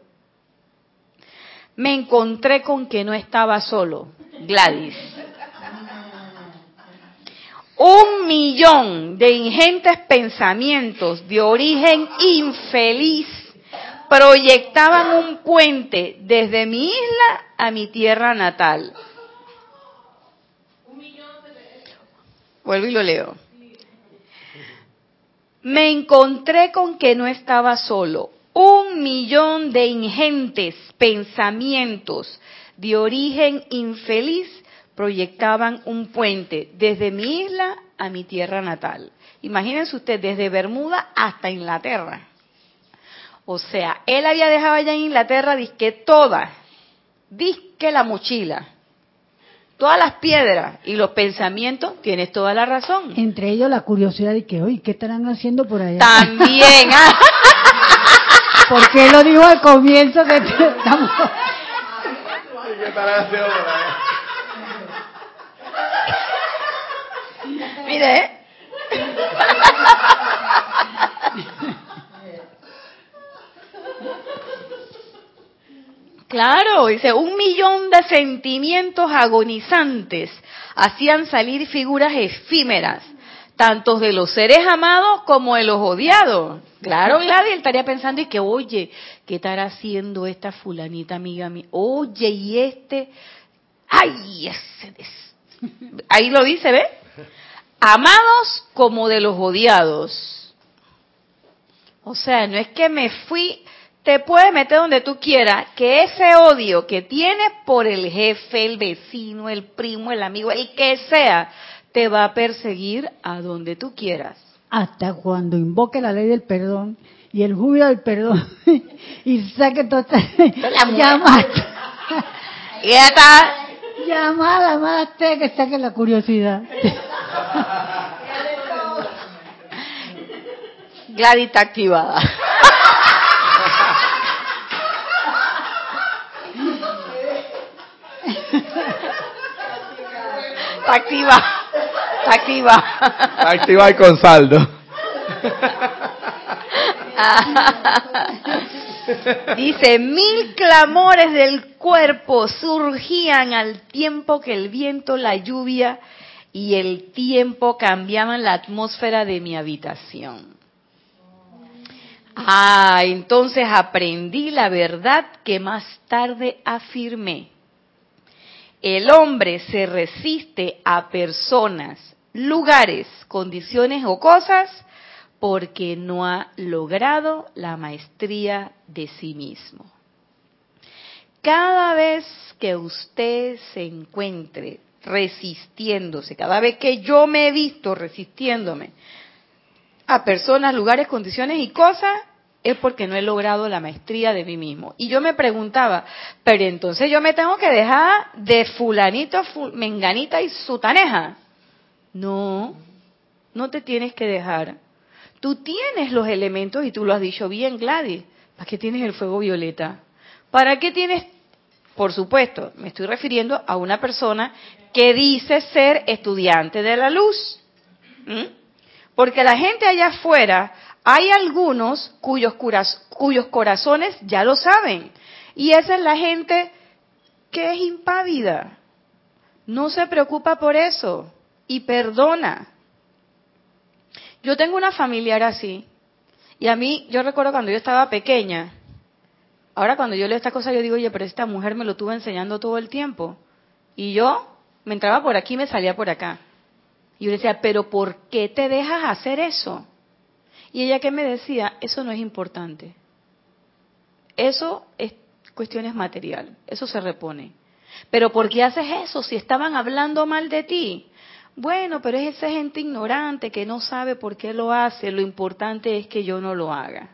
me encontré con que no estaba solo, Gladys. Un millón de ingentes pensamientos de origen infeliz proyectaban un puente desde mi isla a mi tierra natal. Vuelvo y lo leo. Me encontré con que no estaba solo. Un millón de ingentes pensamientos de origen infeliz proyectaban un puente desde mi isla a mi tierra natal. Imagínense usted, desde Bermuda hasta Inglaterra. O sea, él había dejado allá en Inglaterra disque toda, disque la mochila, todas las piedras y los pensamientos, tienes toda la razón. Entre ellos la curiosidad de que, oye, ¿qué estarán haciendo por allá? También, <laughs> Porque lo dijo al comienzo que estamos... ¿Qué estarán haciendo por ahí? mire, ¿eh? <laughs> Claro, dice, un millón de sentimientos agonizantes hacían salir figuras efímeras, tanto de los seres amados como de los odiados. Claro, Gladys estaría pensando y que, oye, ¿qué estará haciendo esta fulanita amiga mía? Oye, y este, ay, ese, des- ahí lo dice, ¿ve? Amados como de los odiados. O sea, no es que me fui, te puedes meter donde tú quieras, que ese odio que tienes por el jefe, el vecino, el primo, el amigo, el que sea, te va a perseguir a donde tú quieras. Hasta cuando invoque la ley del perdón y el júbilo del perdón <laughs> y saque toda La mujer. llama, Y <laughs> ya está, llama a la madre que saque la curiosidad. Gladys está activada. Está activa. Está activa. Activa y con saldo. <laughs> Dice, mil clamores del cuerpo surgían al tiempo que el viento, la lluvia y el tiempo cambiaban la atmósfera de mi habitación. Ah, entonces aprendí la verdad que más tarde afirmé. El hombre se resiste a personas, lugares, condiciones o cosas porque no ha logrado la maestría de sí mismo. Cada vez que usted se encuentre resistiéndose, cada vez que yo me he visto resistiéndome a personas, lugares, condiciones y cosas, es porque no he logrado la maestría de mí mismo. Y yo me preguntaba, pero entonces yo me tengo que dejar de fulanito, fu- menganita y sutaneja. No, no te tienes que dejar. Tú tienes los elementos y tú lo has dicho bien, Gladys. ¿Para qué tienes el fuego violeta? ¿Para qué tienes, por supuesto, me estoy refiriendo a una persona que dice ser estudiante de la luz? ¿Mm? Porque la gente allá afuera, hay algunos cuyos, curas- cuyos corazones ya lo saben. Y esa es la gente que es impávida. No se preocupa por eso y perdona. Yo tengo una familiar así. Y a mí, yo recuerdo cuando yo estaba pequeña, ahora cuando yo leo esta cosa, yo digo, oye, pero esta mujer me lo estuvo enseñando todo el tiempo. Y yo me entraba por aquí y me salía por acá. Y yo decía, pero ¿por qué te dejas hacer eso? Y ella que me decía, eso no es importante. Eso es cuestiones material, eso se repone. Pero ¿por qué haces eso si estaban hablando mal de ti? Bueno, pero es esa gente ignorante que no sabe por qué lo hace. Lo importante es que yo no lo haga.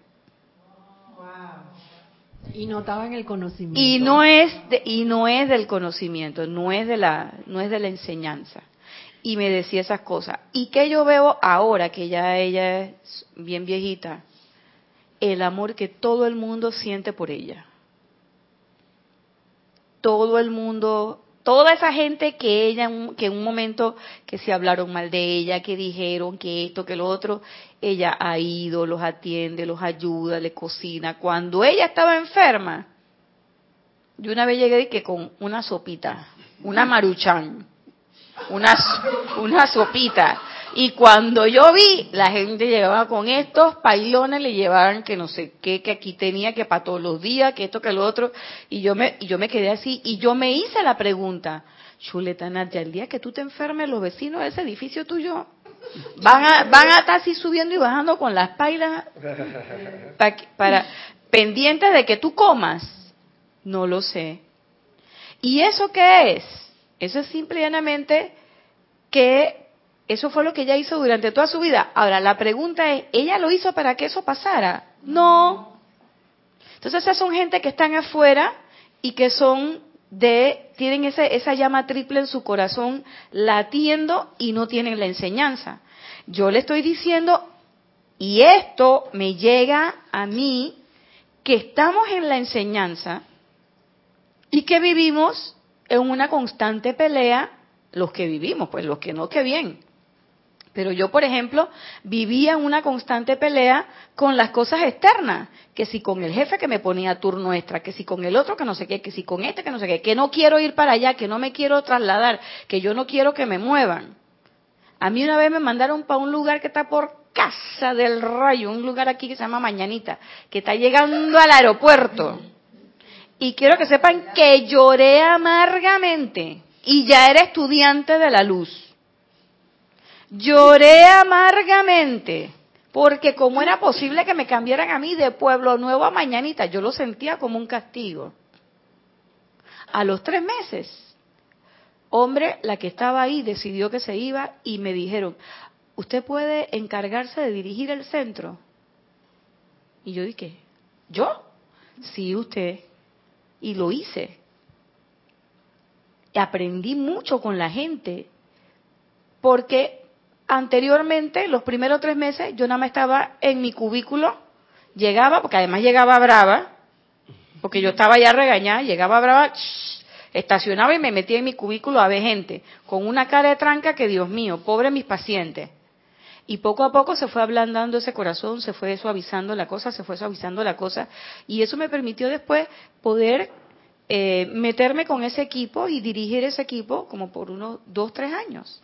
Y no estaba en el conocimiento. Y no es de- y no es del conocimiento, no es de la no es de la enseñanza. Y me decía esas cosas. Y que yo veo ahora que ya ella es bien viejita, el amor que todo el mundo siente por ella. Todo el mundo, toda esa gente que ella, que en un momento que se hablaron mal de ella, que dijeron que esto, que lo otro, ella ha ido, los atiende, los ayuda, le cocina. Cuando ella estaba enferma, yo una vez llegué y que con una sopita, una maruchan, una, una sopita. Y cuando yo vi, la gente llegaba con estos pailones, le llevaban que no sé qué, que aquí tenía, que para todos los días, que esto, que lo otro. Y yo me, y yo me quedé así, y yo me hice la pregunta, Chuleta Nadia, el día que tú te enfermes, los vecinos de ese edificio tuyo van a, van a estar así subiendo y bajando con las pailas pa- para, pendientes de que tú comas. No lo sé. ¿Y eso qué es? Eso es simple y llanamente que eso fue lo que ella hizo durante toda su vida. Ahora, la pregunta es, ¿ella lo hizo para que eso pasara? No. Entonces, esas son gente que están afuera y que son de, tienen ese, esa llama triple en su corazón latiendo y no tienen la enseñanza. Yo le estoy diciendo, y esto me llega a mí, que estamos en la enseñanza y que vivimos en una constante pelea, los que vivimos, pues los que no, que bien, Pero yo, por ejemplo, vivía una constante pelea con las cosas externas, que si con el jefe que me ponía turno extra, que si con el otro que no sé qué, que si con este que no sé qué, que no quiero ir para allá, que no me quiero trasladar, que yo no quiero que me muevan. A mí una vez me mandaron para un lugar que está por Casa del Rayo, un lugar aquí que se llama Mañanita, que está llegando al aeropuerto. Y quiero que sepan que lloré amargamente y ya era estudiante de la luz Lloré amargamente, porque como era posible que me cambiaran a mí de Pueblo Nuevo a Mañanita, yo lo sentía como un castigo. A los tres meses, hombre, la que estaba ahí decidió que se iba y me dijeron, ¿usted puede encargarse de dirigir el centro? Y yo dije, ¿yo? Sí, usted. Y lo hice. Aprendí mucho con la gente, porque anteriormente, los primeros tres meses, yo nada más estaba en mi cubículo, llegaba, porque además llegaba brava, porque yo estaba ya regañada, llegaba brava, estacionaba y me metía en mi cubículo a ver gente, con una cara de tranca que, Dios mío, pobre mis pacientes. Y poco a poco se fue ablandando ese corazón, se fue suavizando la cosa, se fue suavizando la cosa, y eso me permitió después poder eh, meterme con ese equipo y dirigir ese equipo como por unos dos, tres años.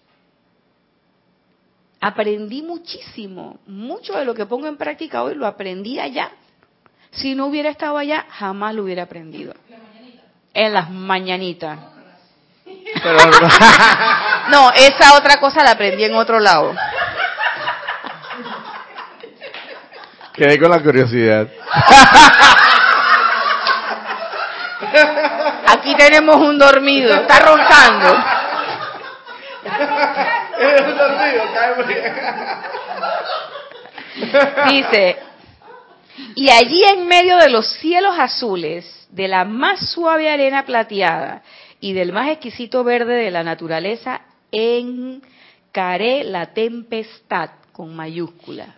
Aprendí muchísimo, mucho de lo que pongo en práctica hoy lo aprendí allá. Si no hubiera estado allá, jamás lo hubiera aprendido. En las mañanitas. <laughs> no, esa otra cosa la aprendí en otro lado. Quedé con la curiosidad. Aquí tenemos un dormido, está roncando. Dice, y allí en medio de los cielos azules, de la más suave arena plateada y del más exquisito verde de la naturaleza, encaré la tempestad con mayúscula.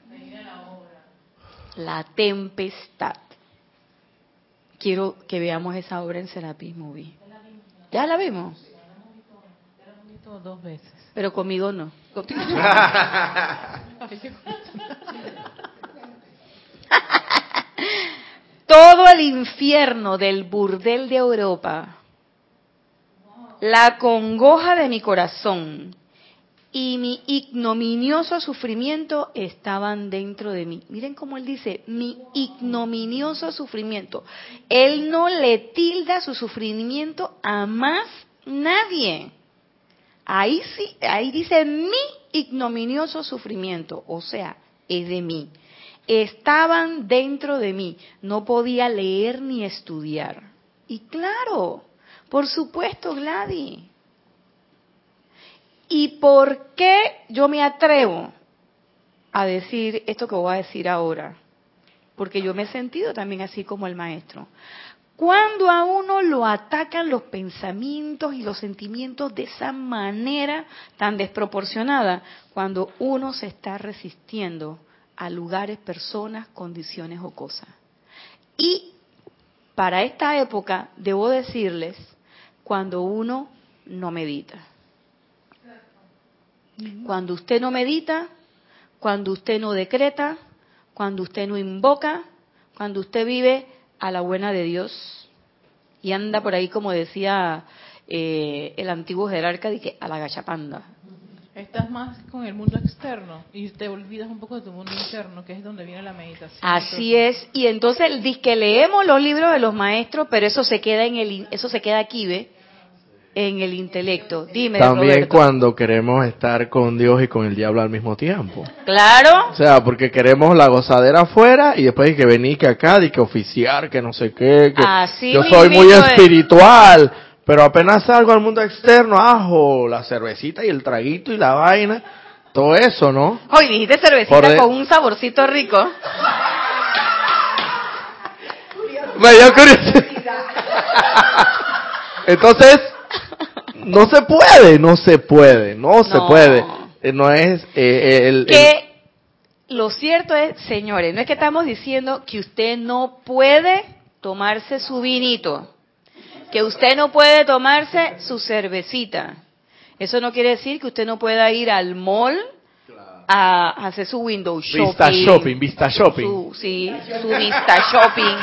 La tempestad. Quiero que veamos esa obra en Serapis Movie. ¿Ya la vimos? dos veces. Pero conmigo no. <laughs> Todo el infierno del burdel de Europa, la congoja de mi corazón y mi ignominioso sufrimiento estaban dentro de mí. Miren cómo él dice, mi ignominioso sufrimiento. Él no le tilda su sufrimiento a más nadie. Ahí sí, ahí dice mi ignominioso sufrimiento, o sea, es de mí. Estaban dentro de mí, no podía leer ni estudiar. Y claro, por supuesto, Gladys. ¿Y por qué yo me atrevo a decir esto que voy a decir ahora? Porque yo me he sentido también así como el maestro. Cuando a uno lo atacan los pensamientos y los sentimientos de esa manera tan desproporcionada, cuando uno se está resistiendo a lugares, personas, condiciones o cosas. Y para esta época, debo decirles, cuando uno no medita. Cuando usted no medita, cuando usted no decreta, cuando usted no invoca, cuando usted vive a la buena de Dios y anda por ahí, como decía eh, el antiguo jerarca, que a la gachapanda. Estás más con el mundo externo y te olvidas un poco de tu mundo interno, que es donde viene la meditación. Así es, y entonces dice que leemos los libros de los maestros, pero eso se queda en el, eso se queda aquí, ¿ve? En el intelecto. Dime, También cuando queremos estar con Dios y con el diablo al mismo tiempo. Claro. O sea, porque queremos la gozadera afuera y después hay que venir que acá, y que oficiar, que no sé qué, que yo soy muy espiritual, pero apenas salgo al mundo externo, ajo, la cervecita y el traguito y la vaina, todo eso, ¿no? Hoy dijiste cervecita con un saborcito rico. Me dio curiosidad. <laughs> Entonces, no se puede, no se puede, no, se puede. Eh, no es eh, eh, el, que lo cierto es, señores, no es que estamos diciendo que usted no puede tomarse su vinito, que usted no puede tomarse su cervecita. Eso no quiere decir que usted no pueda ir al mall a hacer su window shopping. Vista shopping, vista shopping. sí, su vista shopping.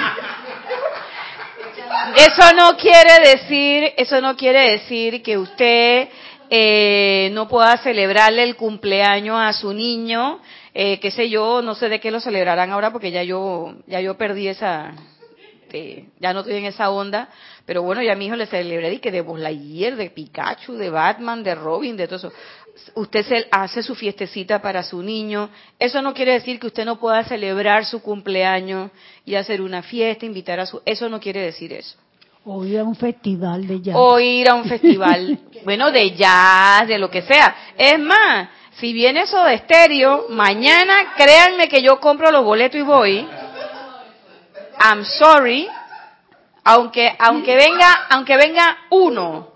Eso no quiere decir, eso no quiere decir que usted eh, no pueda celebrarle el cumpleaños a su niño, eh, qué sé yo, no sé de qué lo celebrarán ahora porque ya yo, ya yo perdí esa, este, ya no estoy en esa onda, pero bueno, ya a mi hijo le celebré que de Buzz de Pikachu, de Batman, de Robin, de todo eso. Usted se hace su fiestecita para su niño. Eso no quiere decir que usted no pueda celebrar su cumpleaños y hacer una fiesta, invitar a su. Eso no quiere decir eso. O ir a un festival de jazz. O ir a un festival, <laughs> bueno, de jazz, de lo que sea. Es más, si viene eso de estéreo, mañana créanme que yo compro los boletos y voy. I'm sorry, aunque aunque venga aunque venga uno,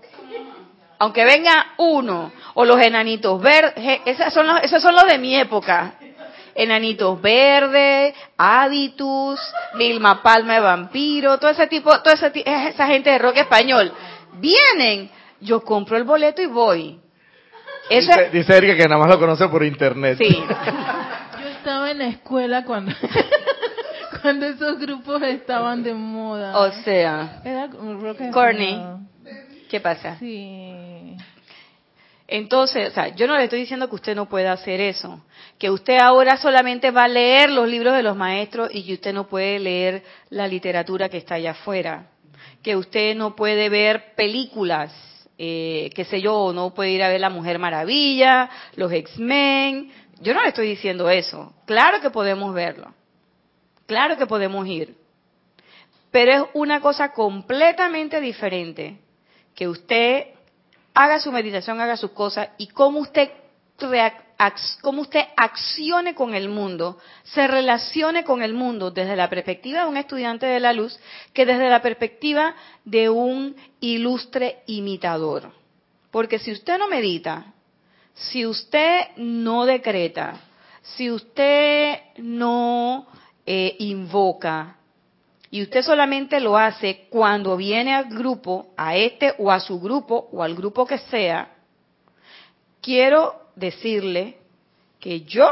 aunque venga uno o los enanitos verdes, esos son los, esos son los de mi época. Enanitos verdes, Aditus, Vilma Palma de Vampiro, todo ese tipo, toda esa, esa gente de rock español. Vienen, yo compro el boleto y voy. dice, dice Erika que nada más lo conoce por internet. Sí. <laughs> Yo estaba en la escuela cuando <laughs> cuando esos grupos estaban de moda. O sea, Era Corny. ¿Qué pasa? Sí. Entonces, o sea, yo no le estoy diciendo que usted no pueda hacer eso, que usted ahora solamente va a leer los libros de los maestros y que usted no puede leer la literatura que está allá afuera, que usted no puede ver películas, eh, qué sé yo, no puede ir a ver La Mujer Maravilla, los X-Men. Yo no le estoy diciendo eso. Claro que podemos verlo. Claro que podemos ir, pero es una cosa completamente diferente que usted haga su meditación, haga sus cosas y cómo usted cómo usted accione con el mundo, se relacione con el mundo desde la perspectiva de un estudiante de la luz que desde la perspectiva de un ilustre imitador. Porque si usted no medita, si usted no decreta, si usted no eh, invoca y usted solamente lo hace cuando viene al grupo, a este o a su grupo o al grupo que sea, quiero decirle que yo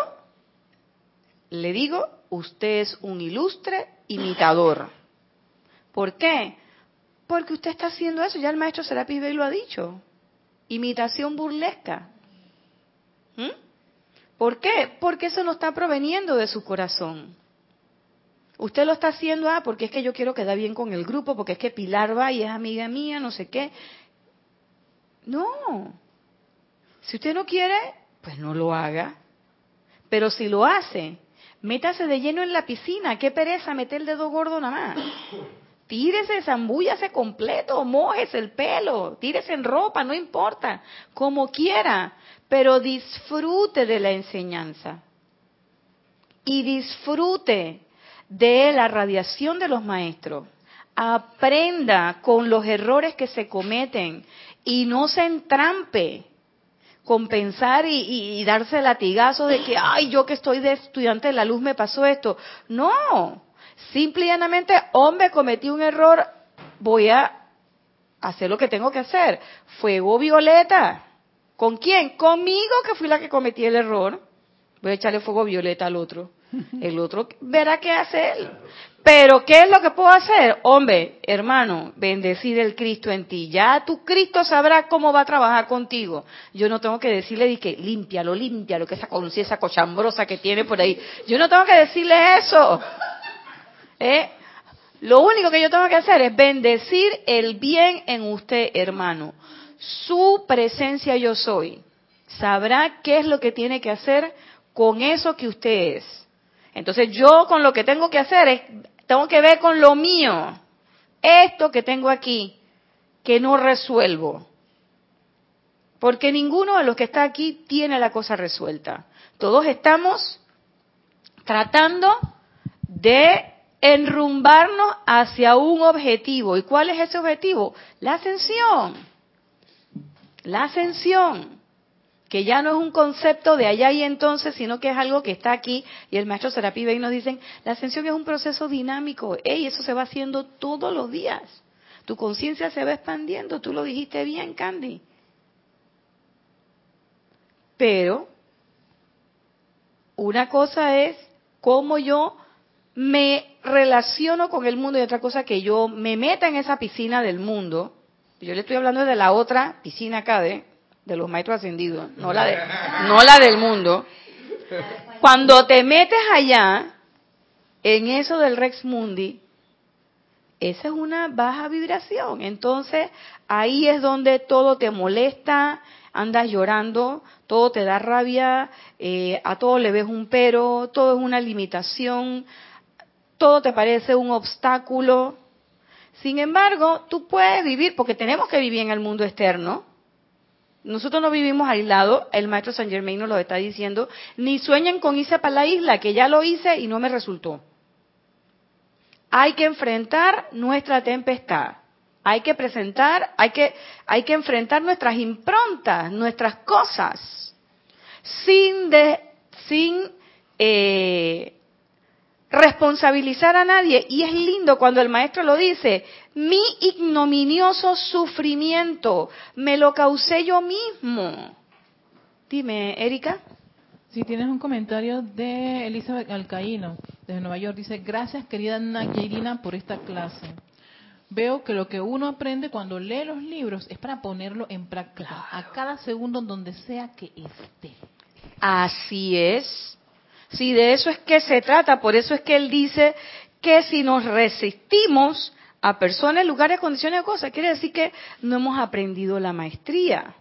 le digo, usted es un ilustre imitador. ¿Por qué? Porque usted está haciendo eso, ya el maestro Serapis Bey lo ha dicho. Imitación burlesca. ¿Mm? ¿Por qué? Porque eso no está proveniendo de su corazón. Usted lo está haciendo, ah, porque es que yo quiero quedar bien con el grupo, porque es que Pilar va y es amiga mía, no sé qué. No. Si usted no quiere, pues no lo haga. Pero si lo hace, métase de lleno en la piscina. Qué pereza meter el dedo gordo nada más. Tírese, zambúllase completo, mojese el pelo, tírese en ropa, no importa, como quiera, pero disfrute de la enseñanza. Y disfrute de la radiación de los maestros. Aprenda con los errores que se cometen y no se entrampe con pensar y, darse latigazo de que, ay, yo que estoy de estudiante de la luz me pasó esto. No, simple y llanamente, hombre, cometí un error, voy a hacer lo que tengo que hacer. Fuego violeta. ¿Con quién? Conmigo, que fui la que cometí el error. Voy a echarle fuego violeta al otro. <laughs> El otro verá qué hace él. Pero ¿qué es lo que puedo hacer? Hombre, hermano, bendecir el Cristo en ti. Ya tu Cristo sabrá cómo va a trabajar contigo. Yo no tengo que decirle de que límpialo, límpialo, que esa conciencia cochambrosa que tiene por ahí. Yo no tengo que decirle eso. <laughs> ¿Eh? Lo único que yo tengo que hacer es bendecir el bien en usted, hermano. Su presencia yo soy. Sabrá qué es lo que tiene que hacer con eso que usted es. Entonces yo con lo que tengo que hacer es, tengo que ver con lo mío, esto que tengo aquí, que no resuelvo. Porque ninguno de los que está aquí tiene la cosa resuelta. Todos estamos tratando de enrumbarnos hacia un objetivo. ¿Y cuál es ese objetivo? La ascensión. La ascensión que ya no es un concepto de allá y entonces, sino que es algo que está aquí. Y el maestro Serapi Bey nos dicen, la ascensión es un proceso dinámico. Ey, eso se va haciendo todos los días. Tu conciencia se va expandiendo, tú lo dijiste bien, Candy. Pero una cosa es cómo yo me relaciono con el mundo y otra cosa que yo me meta en esa piscina del mundo. Yo le estoy hablando de la otra piscina acá de, de los maestros ascendidos, no <laughs> la, de, no la del mundo. Cuando te metes allá, en eso del Rex Mundi, esa es una baja vibración. Entonces, ahí es donde todo te molesta, andas llorando, todo te da rabia, eh, a todo le ves un pero, todo es una limitación, todo te parece un obstáculo. Sin embargo, tú puedes vivir, porque tenemos que vivir en el mundo externo. Nosotros no vivimos aislados, el maestro San Germain nos lo está diciendo, ni sueñen con irse para la isla, que ya lo hice y no me resultó. Hay que enfrentar nuestra tempestad. Hay que presentar, hay que, hay que enfrentar nuestras improntas, nuestras cosas, sin, de, sin eh, responsabilizar a nadie. Y es lindo cuando el maestro lo dice, mi ignominioso sufrimiento me lo causé yo mismo. Dime, Erika. Si tienes un comentario de Elizabeth Alcaíno, desde Nueva York. Dice, gracias querida Nayirina por esta clase. Veo que lo que uno aprende cuando lee los libros es para ponerlo en práctica, a cada segundo donde sea que esté. Así es. Si de eso es que se trata, por eso es que él dice que si nos resistimos a personas, lugares, condiciones cosas, quiere decir que no hemos aprendido la maestría.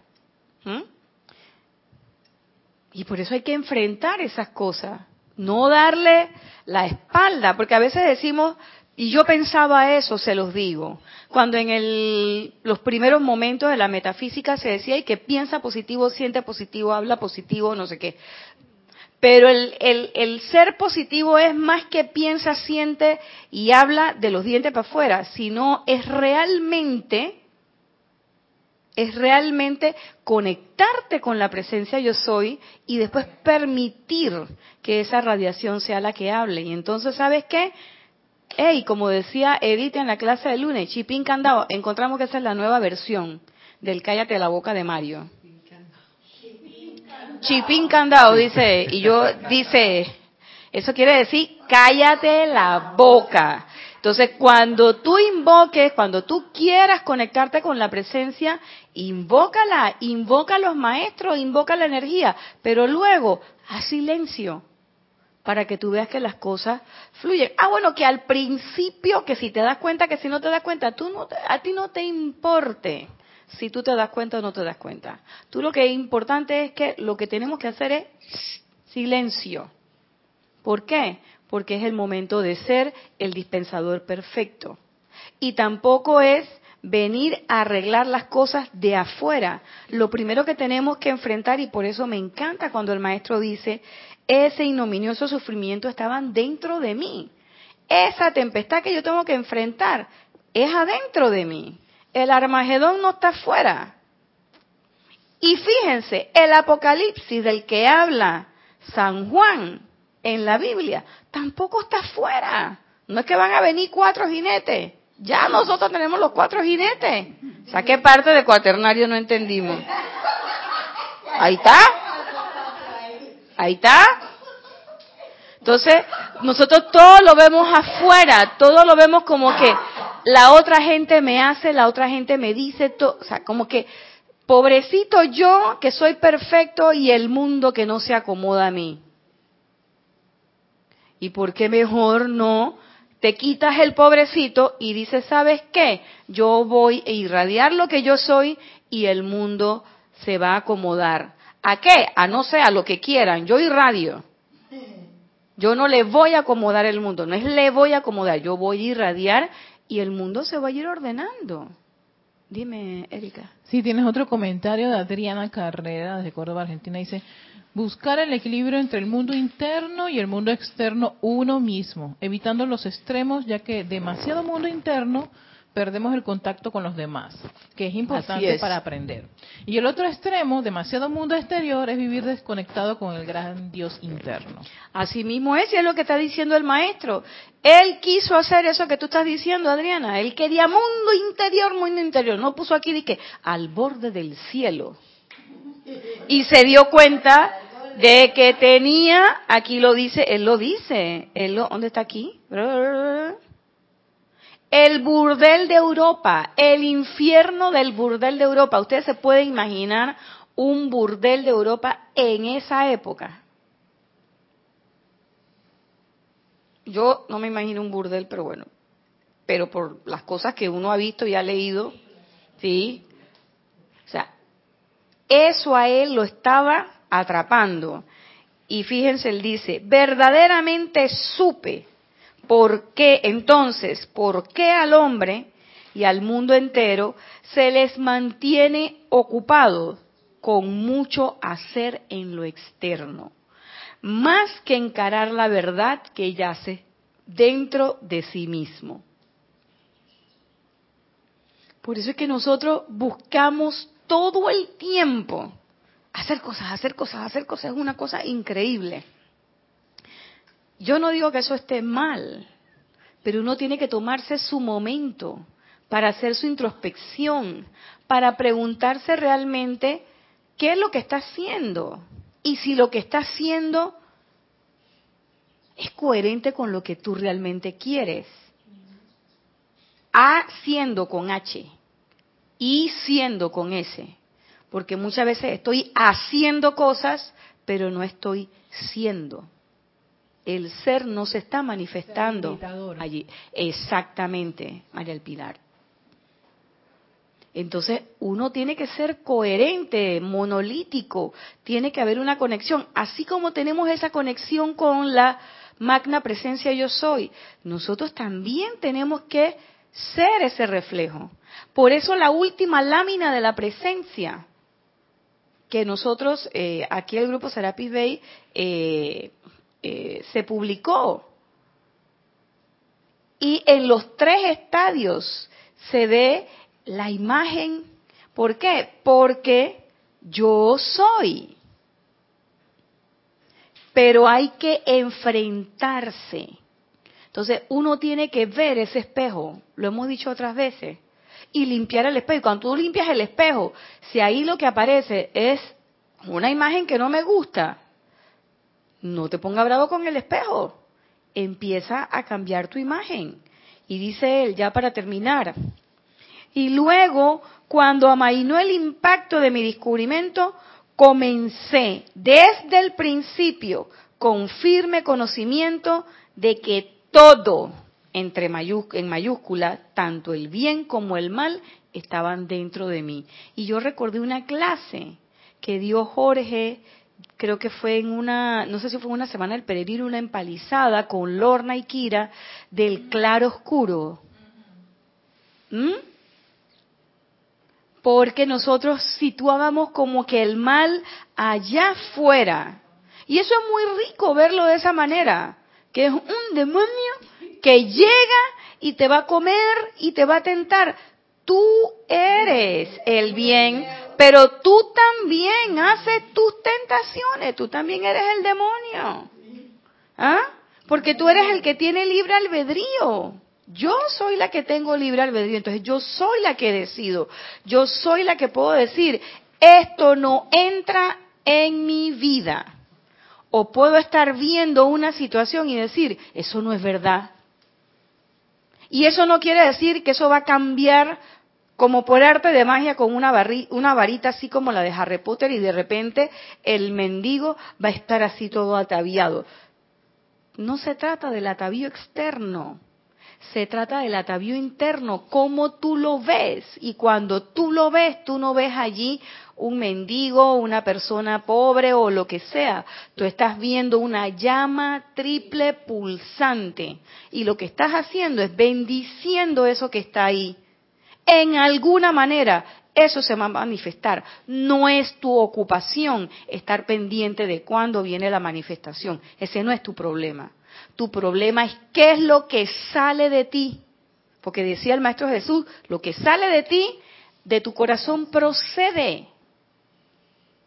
Y por eso hay que enfrentar esas cosas, no darle la espalda, porque a veces decimos, y yo pensaba eso, se los digo, cuando en el, los primeros momentos de la metafísica se decía, que piensa positivo, siente positivo, habla positivo, no sé qué. Pero el, el, el, ser positivo es más que piensa, siente y habla de los dientes para afuera, sino es realmente, es realmente conectarte con la presencia yo soy y después permitir que esa radiación sea la que hable. Y entonces, ¿sabes qué? Hey, como decía Edith en la clase de lunes, Chipín Candado, encontramos que esa es la nueva versión del Cállate la boca de Mario. Chipín candado, dice, y yo dice, eso quiere decir, cállate la boca. Entonces, cuando tú invoques, cuando tú quieras conectarte con la presencia, invócala, invoca a los maestros, invoca la energía, pero luego, haz silencio para que tú veas que las cosas fluyen. Ah, bueno, que al principio, que si te das cuenta, que si no te das cuenta, tú no, a ti no te importe si tú te das cuenta o no te das cuenta. Tú lo que es importante es que lo que tenemos que hacer es silencio. ¿Por qué? Porque es el momento de ser el dispensador perfecto. Y tampoco es venir a arreglar las cosas de afuera. Lo primero que tenemos que enfrentar, y por eso me encanta cuando el maestro dice, ese ignominioso sufrimiento estaban dentro de mí. Esa tempestad que yo tengo que enfrentar es adentro de mí. El Armagedón no está afuera. Y fíjense, el Apocalipsis del que habla San Juan en la Biblia tampoco está afuera. No es que van a venir cuatro jinetes. Ya nosotros tenemos los cuatro jinetes. O sea, ¿qué parte de cuaternario no entendimos? Ahí está. Ahí está. Entonces, nosotros todo lo vemos afuera, todo lo vemos como que la otra gente me hace, la otra gente me dice, o sea, como que pobrecito yo que soy perfecto y el mundo que no se acomoda a mí. ¿Y por qué mejor no te quitas el pobrecito y dices, ¿sabes qué? Yo voy a irradiar lo que yo soy y el mundo se va a acomodar. ¿A qué? A no sé, a lo que quieran. Yo irradio. <laughs> Yo no le voy a acomodar el mundo, no es le voy a acomodar, yo voy a irradiar y el mundo se va a ir ordenando. Dime, Erika. Sí, tienes otro comentario de Adriana Carrera desde Córdoba, Argentina. Dice, buscar el equilibrio entre el mundo interno y el mundo externo uno mismo, evitando los extremos, ya que demasiado mundo interno perdemos el contacto con los demás, que es importante para aprender. Y el otro extremo, demasiado mundo exterior, es vivir desconectado con el gran Dios interno. Así mismo es, y es lo que está diciendo el maestro. Él quiso hacer eso que tú estás diciendo, Adriana. Él quería mundo interior, mundo interior. No puso aquí de que al borde del cielo. Y se dio cuenta De que tenía, aquí lo dice, él lo dice, él lo, ¿dónde está aquí? El burdel de Europa, el infierno del burdel de Europa. Ustedes se pueden imaginar un burdel de Europa en esa época. Yo no me imagino un burdel, pero bueno, pero por las cosas que uno ha visto y ha leído, ¿sí? O sea, eso a él lo estaba atrapando. Y fíjense, él dice, verdaderamente supe por qué entonces, por qué al hombre y al mundo entero se les mantiene ocupados con mucho hacer en lo externo, más que encarar la verdad que yace dentro de sí mismo. Por eso es que nosotros buscamos todo el tiempo hacer cosas, hacer cosas, hacer cosas, es una cosa increíble. Yo no digo que eso esté mal, pero uno tiene que tomarse su momento para hacer su introspección, para preguntarse realmente qué es lo que está haciendo y si lo que está haciendo es coherente con lo que tú realmente quieres. Haciendo con H y siendo con S. Porque muchas veces estoy haciendo cosas, pero no estoy siendo. El ser no se está manifestando allí. Exactamente, María El Pilar. Entonces uno tiene que ser coherente, monolítico, tiene que haber una conexión. Así como tenemos esa conexión con la magna presencia yo soy, nosotros también tenemos que ser ese reflejo. Por eso la última lámina de la presencia que nosotros, eh, aquí el grupo Serapis Bay, eh, eh, se publicó. Y en los tres estadios se ve la imagen. ¿Por qué? Porque yo soy. Pero hay que enfrentarse. Entonces uno tiene que ver ese espejo, lo hemos dicho otras veces y limpiar el espejo. Cuando tú limpias el espejo, si ahí lo que aparece es una imagen que no me gusta, no te ponga bravo con el espejo. Empieza a cambiar tu imagen. Y dice él, ya para terminar, y luego, cuando amainó el impacto de mi descubrimiento, comencé desde el principio con firme conocimiento de que todo, entre en mayúscula, tanto el bien como el mal, estaban dentro de mí. Y yo recordé una clase que dio Jorge, creo que fue en una, no sé si fue una semana del peregrino, una empalizada con Lorna y Kira del claro oscuro. ¿Mm? Porque nosotros situábamos como que el mal allá afuera. Y eso es muy rico verlo de esa manera, que es un demonio que llega y te va a comer y te va a tentar. Tú eres el bien, pero tú también haces tus tentaciones, tú también eres el demonio. ¿Ah? Porque tú eres el que tiene libre albedrío. Yo soy la que tengo libre albedrío, entonces yo soy la que decido. Yo soy la que puedo decir, esto no entra en mi vida. O puedo estar viendo una situación y decir, eso no es verdad. Y eso no quiere decir que eso va a cambiar como por arte de magia con una, una varita así como la de Harry Potter y de repente el mendigo va a estar así todo ataviado. No se trata del atavío externo, se trata del atavío interno, cómo tú lo ves. Y cuando tú lo ves, tú no ves allí un mendigo, una persona pobre o lo que sea. Tú estás viendo una llama triple pulsante. Y lo que estás haciendo es bendiciendo eso que está ahí. En alguna manera, eso se va a manifestar. No es tu ocupación estar pendiente de cuándo viene la manifestación. Ese no es tu problema. Tu problema es qué es lo que sale de ti. Porque decía el Maestro Jesús, lo que sale de ti, de tu corazón procede.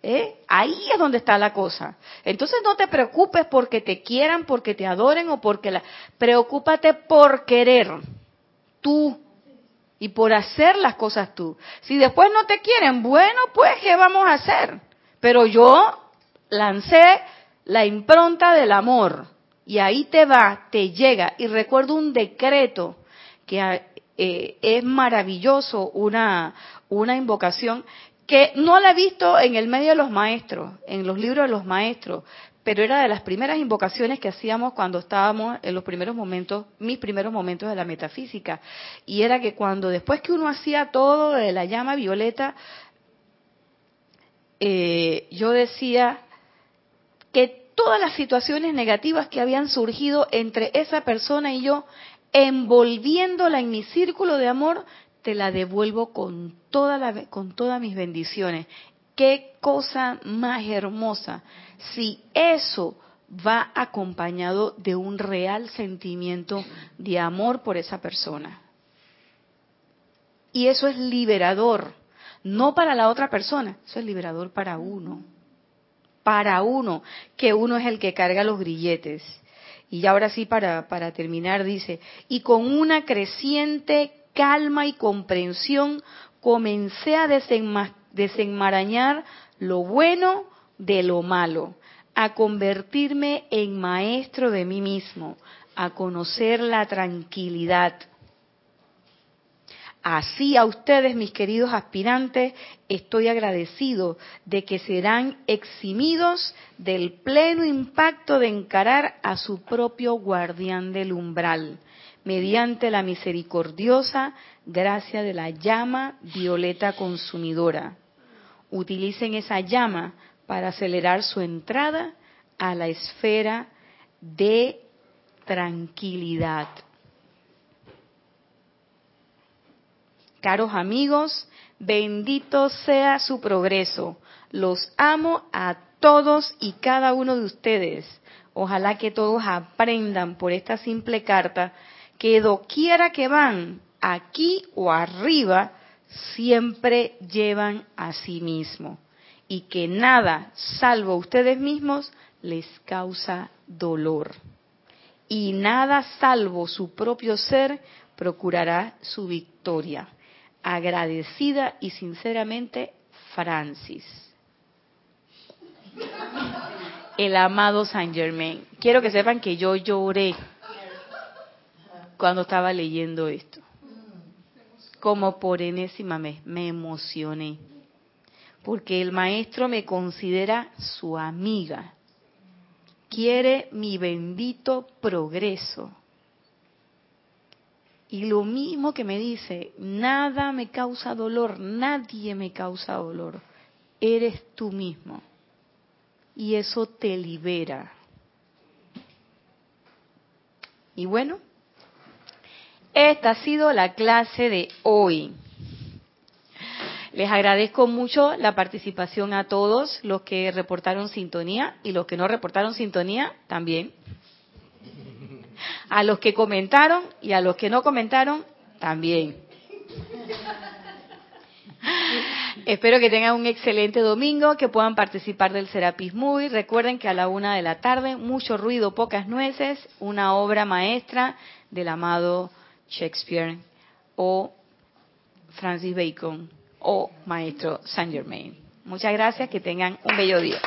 ¿Eh? Ahí es donde está la cosa. Entonces no te preocupes porque te quieran, porque te adoren o porque la... Preocúpate por querer. Tú. Y por hacer las cosas tú. Si después no te quieren, bueno, pues, ¿qué vamos a hacer? Pero yo lancé la impronta del amor y ahí te va, te llega. Y recuerdo un decreto que eh, es maravilloso, una, una invocación que no la he visto en el medio de los maestros, en los libros de los maestros, pero era de las primeras invocaciones que hacíamos cuando estábamos en los primeros momentos, mis primeros momentos de la metafísica. Y era que cuando después que uno hacía todo de la llama violeta, eh, yo decía que todas las situaciones negativas que habían surgido entre esa persona y yo, envolviéndola en mi círculo de amor, te la devuelvo con, toda la, con todas mis bendiciones. Qué cosa más hermosa. Si eso va acompañado de un real sentimiento de amor por esa persona. Y eso es liberador, no para la otra persona, eso es liberador para uno. Para uno, que uno es el que carga los grilletes. Y ahora sí, para, para terminar, dice, y con una creciente calma y comprensión comencé a desenmarañar lo bueno de lo malo, a convertirme en maestro de mí mismo, a conocer la tranquilidad. Así a ustedes, mis queridos aspirantes, estoy agradecido de que serán eximidos del pleno impacto de encarar a su propio guardián del umbral mediante la misericordiosa gracia de la llama violeta consumidora. Utilicen esa llama para acelerar su entrada a la esfera de tranquilidad. Caros amigos, bendito sea su progreso. Los amo a todos y cada uno de ustedes. Ojalá que todos aprendan por esta simple carta que doquiera que van, aquí o arriba, siempre llevan a sí mismo y que nada, salvo ustedes mismos, les causa dolor. Y nada, salvo su propio ser, procurará su victoria. Agradecida y sinceramente, Francis. El amado Saint Germain. Quiero que sepan que yo lloré cuando estaba leyendo esto. Como por enésima vez me emocioné. Porque el maestro me considera su amiga. Quiere mi bendito progreso. Y lo mismo que me dice, nada me causa dolor, nadie me causa dolor, eres tú mismo. Y eso te libera. Y bueno, esta ha sido la clase de hoy. Les agradezco mucho la participación a todos los que reportaron sintonía y los que no reportaron sintonía también. A los que comentaron y a los que no comentaron también. Espero que tengan un excelente domingo, que puedan participar del Serapis Movie. Recuerden que a la una de la tarde, mucho ruido, pocas nueces, una obra maestra del amado Shakespeare o Francis Bacon o Maestro Saint Germain. Muchas gracias, que tengan un bello día.